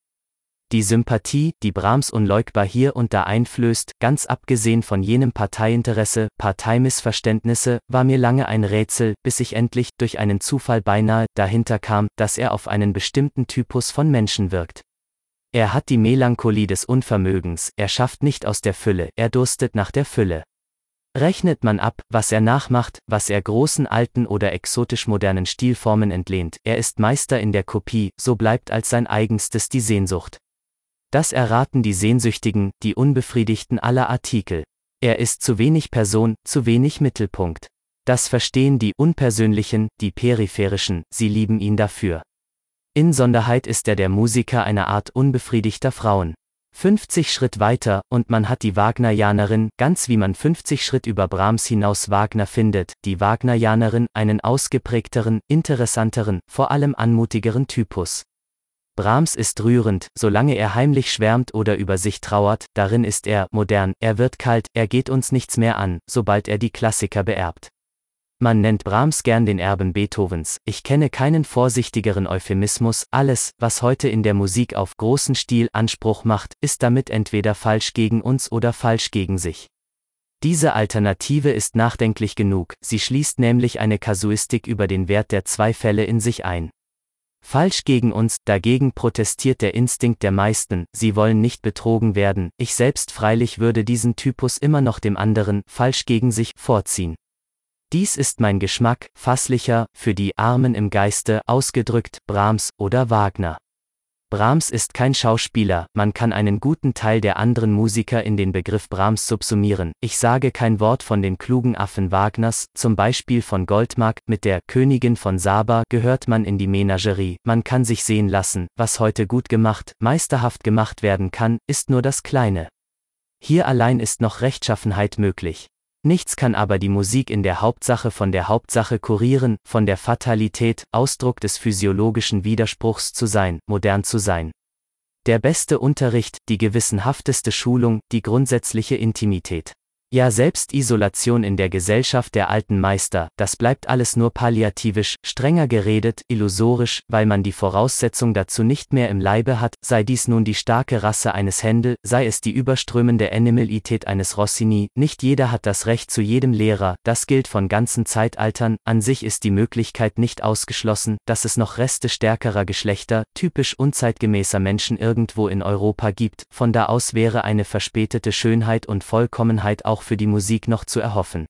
Die Sympathie, die Brahms unleugbar hier und da einflößt, ganz abgesehen von jenem Parteiinteresse, Parteimissverständnisse, war mir lange ein Rätsel, bis ich endlich, durch einen Zufall beinahe, dahinter kam, dass er auf einen bestimmten Typus von Menschen wirkt. Er hat die Melancholie des Unvermögens, er schafft nicht aus der Fülle, er durstet nach der Fülle. Rechnet man ab, was er nachmacht, was er großen alten oder exotisch modernen Stilformen entlehnt, er ist Meister in der Kopie, so bleibt als sein eigenstes die Sehnsucht. Das erraten die Sehnsüchtigen, die Unbefriedigten aller Artikel. Er ist zu wenig Person, zu wenig Mittelpunkt. Das verstehen die Unpersönlichen, die Peripherischen, sie lieben ihn dafür. Insonderheit ist er der Musiker einer Art unbefriedigter Frauen. 50 Schritt weiter, und man hat die Wagnerianerin, ganz wie man 50 Schritt über Brahms hinaus Wagner findet, die Wagnerianerin, einen ausgeprägteren, interessanteren, vor allem anmutigeren Typus. Brahms ist rührend, solange er heimlich schwärmt oder über sich trauert, darin ist er modern, er wird kalt, er geht uns nichts mehr an, sobald er die Klassiker beerbt. Man nennt Brahms gern den Erben Beethovens, ich kenne keinen vorsichtigeren Euphemismus, alles, was heute in der Musik auf großen Stil Anspruch macht, ist damit entweder falsch gegen uns oder falsch gegen sich. Diese Alternative ist nachdenklich genug, sie schließt nämlich eine Kasuistik über den Wert der zwei Fälle in sich ein. Falsch gegen uns, dagegen protestiert der Instinkt der meisten, sie wollen nicht betrogen werden, ich selbst freilich würde diesen Typus immer noch dem anderen, falsch gegen sich, vorziehen. Dies ist mein Geschmack, fasslicher, für die Armen im Geiste, ausgedrückt, Brahms oder Wagner. Brahms ist kein Schauspieler, man kann einen guten Teil der anderen Musiker in den Begriff Brahms subsumieren. Ich sage kein Wort von den klugen Affen Wagners, zum Beispiel von Goldmark, mit der Königin von Saba gehört man in die Menagerie, man kann sich sehen lassen, was heute gut gemacht, meisterhaft gemacht werden kann, ist nur das Kleine. Hier allein ist noch Rechtschaffenheit möglich. Nichts kann aber die Musik in der Hauptsache von der Hauptsache kurieren, von der Fatalität, Ausdruck des physiologischen Widerspruchs zu sein, modern zu sein. Der beste Unterricht, die gewissenhafteste Schulung, die grundsätzliche Intimität. Ja, selbst Isolation in der Gesellschaft der alten Meister, das bleibt alles nur palliativisch, strenger geredet, illusorisch, weil man die Voraussetzung dazu nicht mehr im Leibe hat, sei dies nun die starke Rasse eines Händel, sei es die überströmende Animalität eines Rossini, nicht jeder hat das Recht zu jedem Lehrer, das gilt von ganzen Zeitaltern, an sich ist die Möglichkeit nicht ausgeschlossen, dass es noch Reste stärkerer Geschlechter, typisch unzeitgemäßer Menschen irgendwo in Europa gibt, von da aus wäre eine verspätete Schönheit und Vollkommenheit auch auch für die Musik noch zu erhoffen.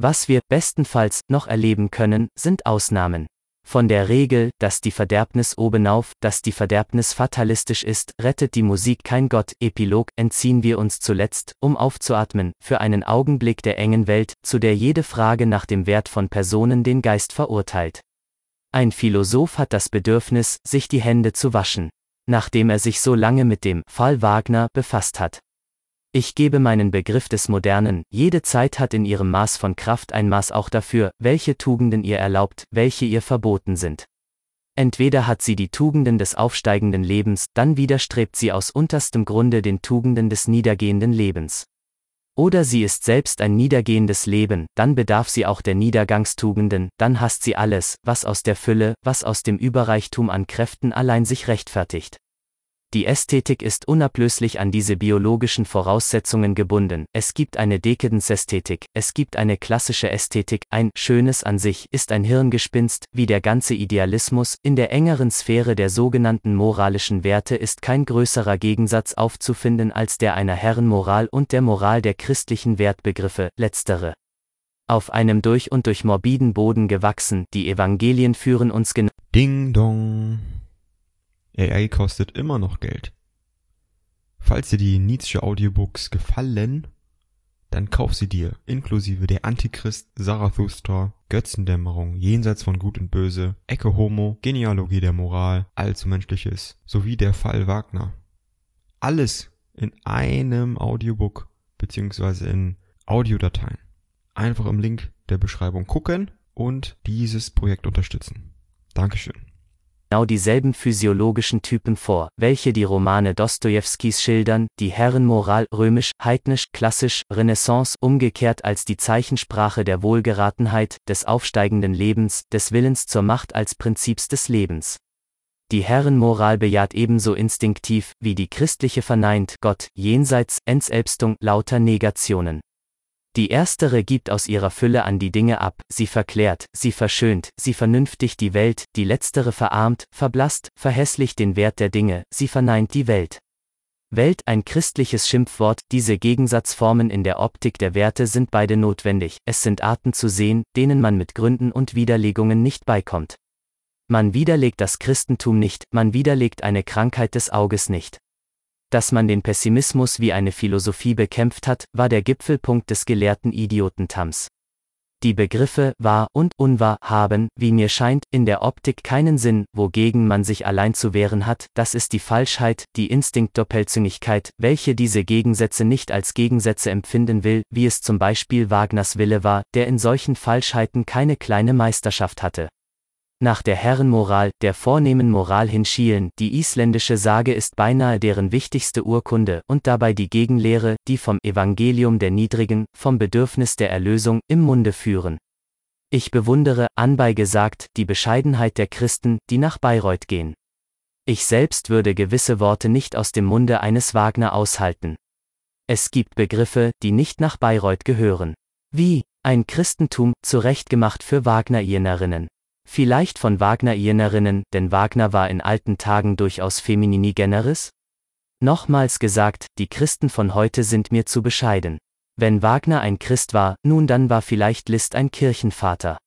Was wir, bestenfalls, noch erleben können, sind Ausnahmen. Von der Regel, dass die Verderbnis obenauf, dass die Verderbnis fatalistisch ist, rettet die Musik kein Gott, Epilog, entziehen wir uns zuletzt, um aufzuatmen, für einen Augenblick der engen Welt, zu der jede Frage nach dem Wert von Personen den Geist verurteilt. Ein Philosoph hat das Bedürfnis, sich die Hände zu waschen, nachdem er sich so lange mit dem Fall Wagner befasst hat. Ich gebe meinen Begriff des Modernen, jede Zeit hat in ihrem Maß von Kraft ein Maß auch dafür, welche Tugenden ihr erlaubt, welche ihr verboten sind. Entweder hat sie die Tugenden des aufsteigenden Lebens, dann widerstrebt sie aus unterstem Grunde den Tugenden des niedergehenden Lebens. Oder sie ist selbst ein niedergehendes Leben, dann bedarf sie auch der Niedergangstugenden, dann hasst sie alles, was aus der Fülle, was aus dem Überreichtum an Kräften allein sich rechtfertigt. Die Ästhetik ist unablöslich an diese biologischen Voraussetzungen gebunden. Es gibt eine Dekadenzästhetik, es gibt eine klassische Ästhetik, ein Schönes an sich ist ein Hirngespinst, wie der ganze Idealismus, in der engeren Sphäre der sogenannten moralischen Werte ist kein größerer Gegensatz aufzufinden als der einer Herrenmoral und der Moral der christlichen Wertbegriffe, letztere. Auf einem durch und durch morbiden Boden gewachsen, die Evangelien führen uns genau. Ding dong. AI kostet immer noch Geld. Falls dir die Nietzsche Audiobooks gefallen, dann kauf sie dir, inklusive der Antichrist, Zarathustra, Götzendämmerung, Jenseits von Gut und Böse, Ecke Homo, Genealogie der Moral, Allzu Menschliches, sowie der Fall Wagner. Alles in einem Audiobook, beziehungsweise in Audiodateien. Einfach im Link der Beschreibung gucken und dieses Projekt unterstützen. Dankeschön. Genau dieselben physiologischen Typen vor, welche die Romane Dostojewskis schildern, die Herrenmoral römisch, heidnisch, klassisch, Renaissance umgekehrt als die Zeichensprache der Wohlgeratenheit, des aufsteigenden Lebens, des Willens zur Macht als Prinzips des Lebens. Die Herrenmoral bejaht ebenso instinktiv, wie die christliche verneint Gott, jenseits, Entselbstung, lauter Negationen. Die erstere gibt aus ihrer Fülle an die Dinge ab, sie verklärt, sie verschönt, sie vernünftigt die Welt, die letztere verarmt, verblasst, verhässlicht den Wert der Dinge, sie verneint die Welt. Welt ein christliches Schimpfwort, diese Gegensatzformen in der Optik der Werte sind beide notwendig, es sind Arten zu sehen, denen man mit Gründen und Widerlegungen nicht beikommt. Man widerlegt das Christentum nicht, man widerlegt eine Krankheit des Auges nicht. Dass man den Pessimismus wie eine Philosophie bekämpft hat, war der Gipfelpunkt des gelehrten Idiotentams. Die Begriffe wahr und unwahr haben, wie mir scheint, in der Optik keinen Sinn, wogegen man sich allein zu wehren hat, das ist die Falschheit, die Instinktdoppelzüngigkeit, welche diese Gegensätze nicht als Gegensätze empfinden will, wie es zum Beispiel Wagners Wille war, der in solchen Falschheiten keine kleine Meisterschaft hatte nach der Herrenmoral, der vornehmen Moral hinschielen, die isländische Sage ist beinahe deren wichtigste Urkunde und dabei die Gegenlehre, die vom Evangelium der Niedrigen, vom Bedürfnis der Erlösung im Munde führen. Ich bewundere, anbei gesagt, die Bescheidenheit der Christen, die nach Bayreuth gehen. Ich selbst würde gewisse Worte nicht aus dem Munde eines Wagner aushalten. Es gibt Begriffe, die nicht nach Bayreuth gehören. Wie ein Christentum, zurechtgemacht für Wagnerienerinnen. Vielleicht von Wagnerienerinnen, denn Wagner war in alten Tagen durchaus feminini generis? Nochmals gesagt, die Christen von heute sind mir zu bescheiden. Wenn Wagner ein Christ war, nun dann war vielleicht Liszt ein Kirchenvater.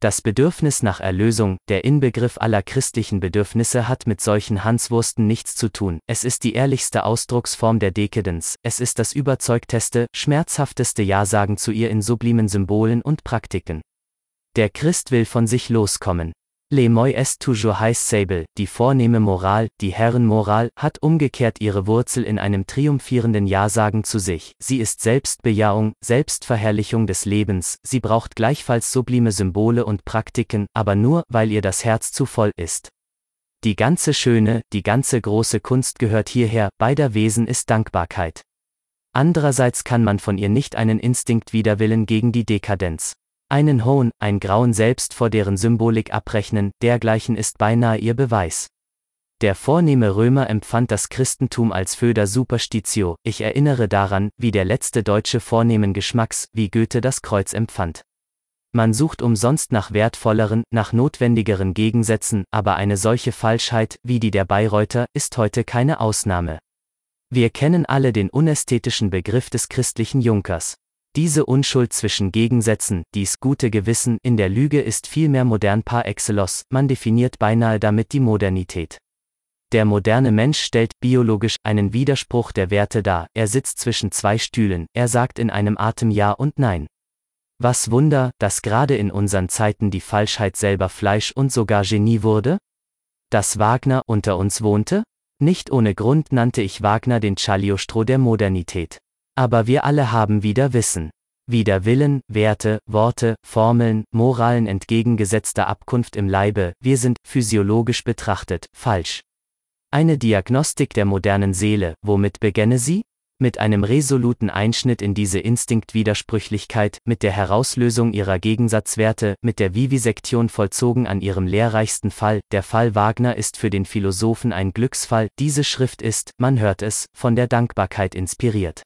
Das Bedürfnis nach Erlösung, der Inbegriff aller christlichen Bedürfnisse hat mit solchen Hanswursten nichts zu tun, es ist die ehrlichste Ausdrucksform der Dekadenz, es ist das überzeugteste, schmerzhafteste Ja-Sagen zu ihr in sublimen Symbolen und Praktiken. Der Christ will von sich loskommen. Le moi est toujours haissable, die vornehme Moral, die Herrenmoral, hat umgekehrt ihre Wurzel in einem triumphierenden Ja-Sagen zu sich, sie ist Selbstbejahung, Selbstverherrlichung des Lebens, sie braucht gleichfalls sublime Symbole und Praktiken, aber nur, weil ihr das Herz zu voll ist. Die ganze schöne, die ganze große Kunst gehört hierher, beider Wesen ist Dankbarkeit. Andererseits kann man von ihr nicht einen Instinkt widerwillen gegen die Dekadenz. Einen Hohn, ein Grauen selbst vor deren Symbolik abrechnen, dergleichen ist beinahe ihr Beweis. Der vornehme Römer empfand das Christentum als Föder Superstitio, ich erinnere daran, wie der letzte Deutsche vornehmen Geschmacks, wie Goethe das Kreuz empfand. Man sucht umsonst nach wertvolleren, nach notwendigeren Gegensätzen, aber eine solche Falschheit, wie die der Bayreuther, ist heute keine Ausnahme. Wir kennen alle den unästhetischen Begriff des christlichen Junkers. Diese Unschuld zwischen Gegensätzen, dies gute Gewissen in der Lüge ist vielmehr modern par excellence, man definiert beinahe damit die Modernität. Der moderne Mensch stellt biologisch einen Widerspruch der Werte dar, er sitzt zwischen zwei Stühlen, er sagt in einem Atem Ja und Nein. Was Wunder, dass gerade in unseren Zeiten die Falschheit selber Fleisch und sogar Genie wurde? Dass Wagner unter uns wohnte? Nicht ohne Grund nannte ich Wagner den Cagliostro der Modernität. Aber wir alle haben wieder Wissen. Wieder Willen, Werte, Worte, Formeln, Moralen entgegengesetzter Abkunft im Leibe, wir sind, physiologisch betrachtet, falsch. Eine Diagnostik der modernen Seele, womit begänne sie? Mit einem resoluten Einschnitt in diese Instinktwidersprüchlichkeit, mit der Herauslösung ihrer Gegensatzwerte, mit der Vivisektion vollzogen an ihrem lehrreichsten Fall, der Fall Wagner ist für den Philosophen ein Glücksfall, diese Schrift ist, man hört es, von der Dankbarkeit inspiriert.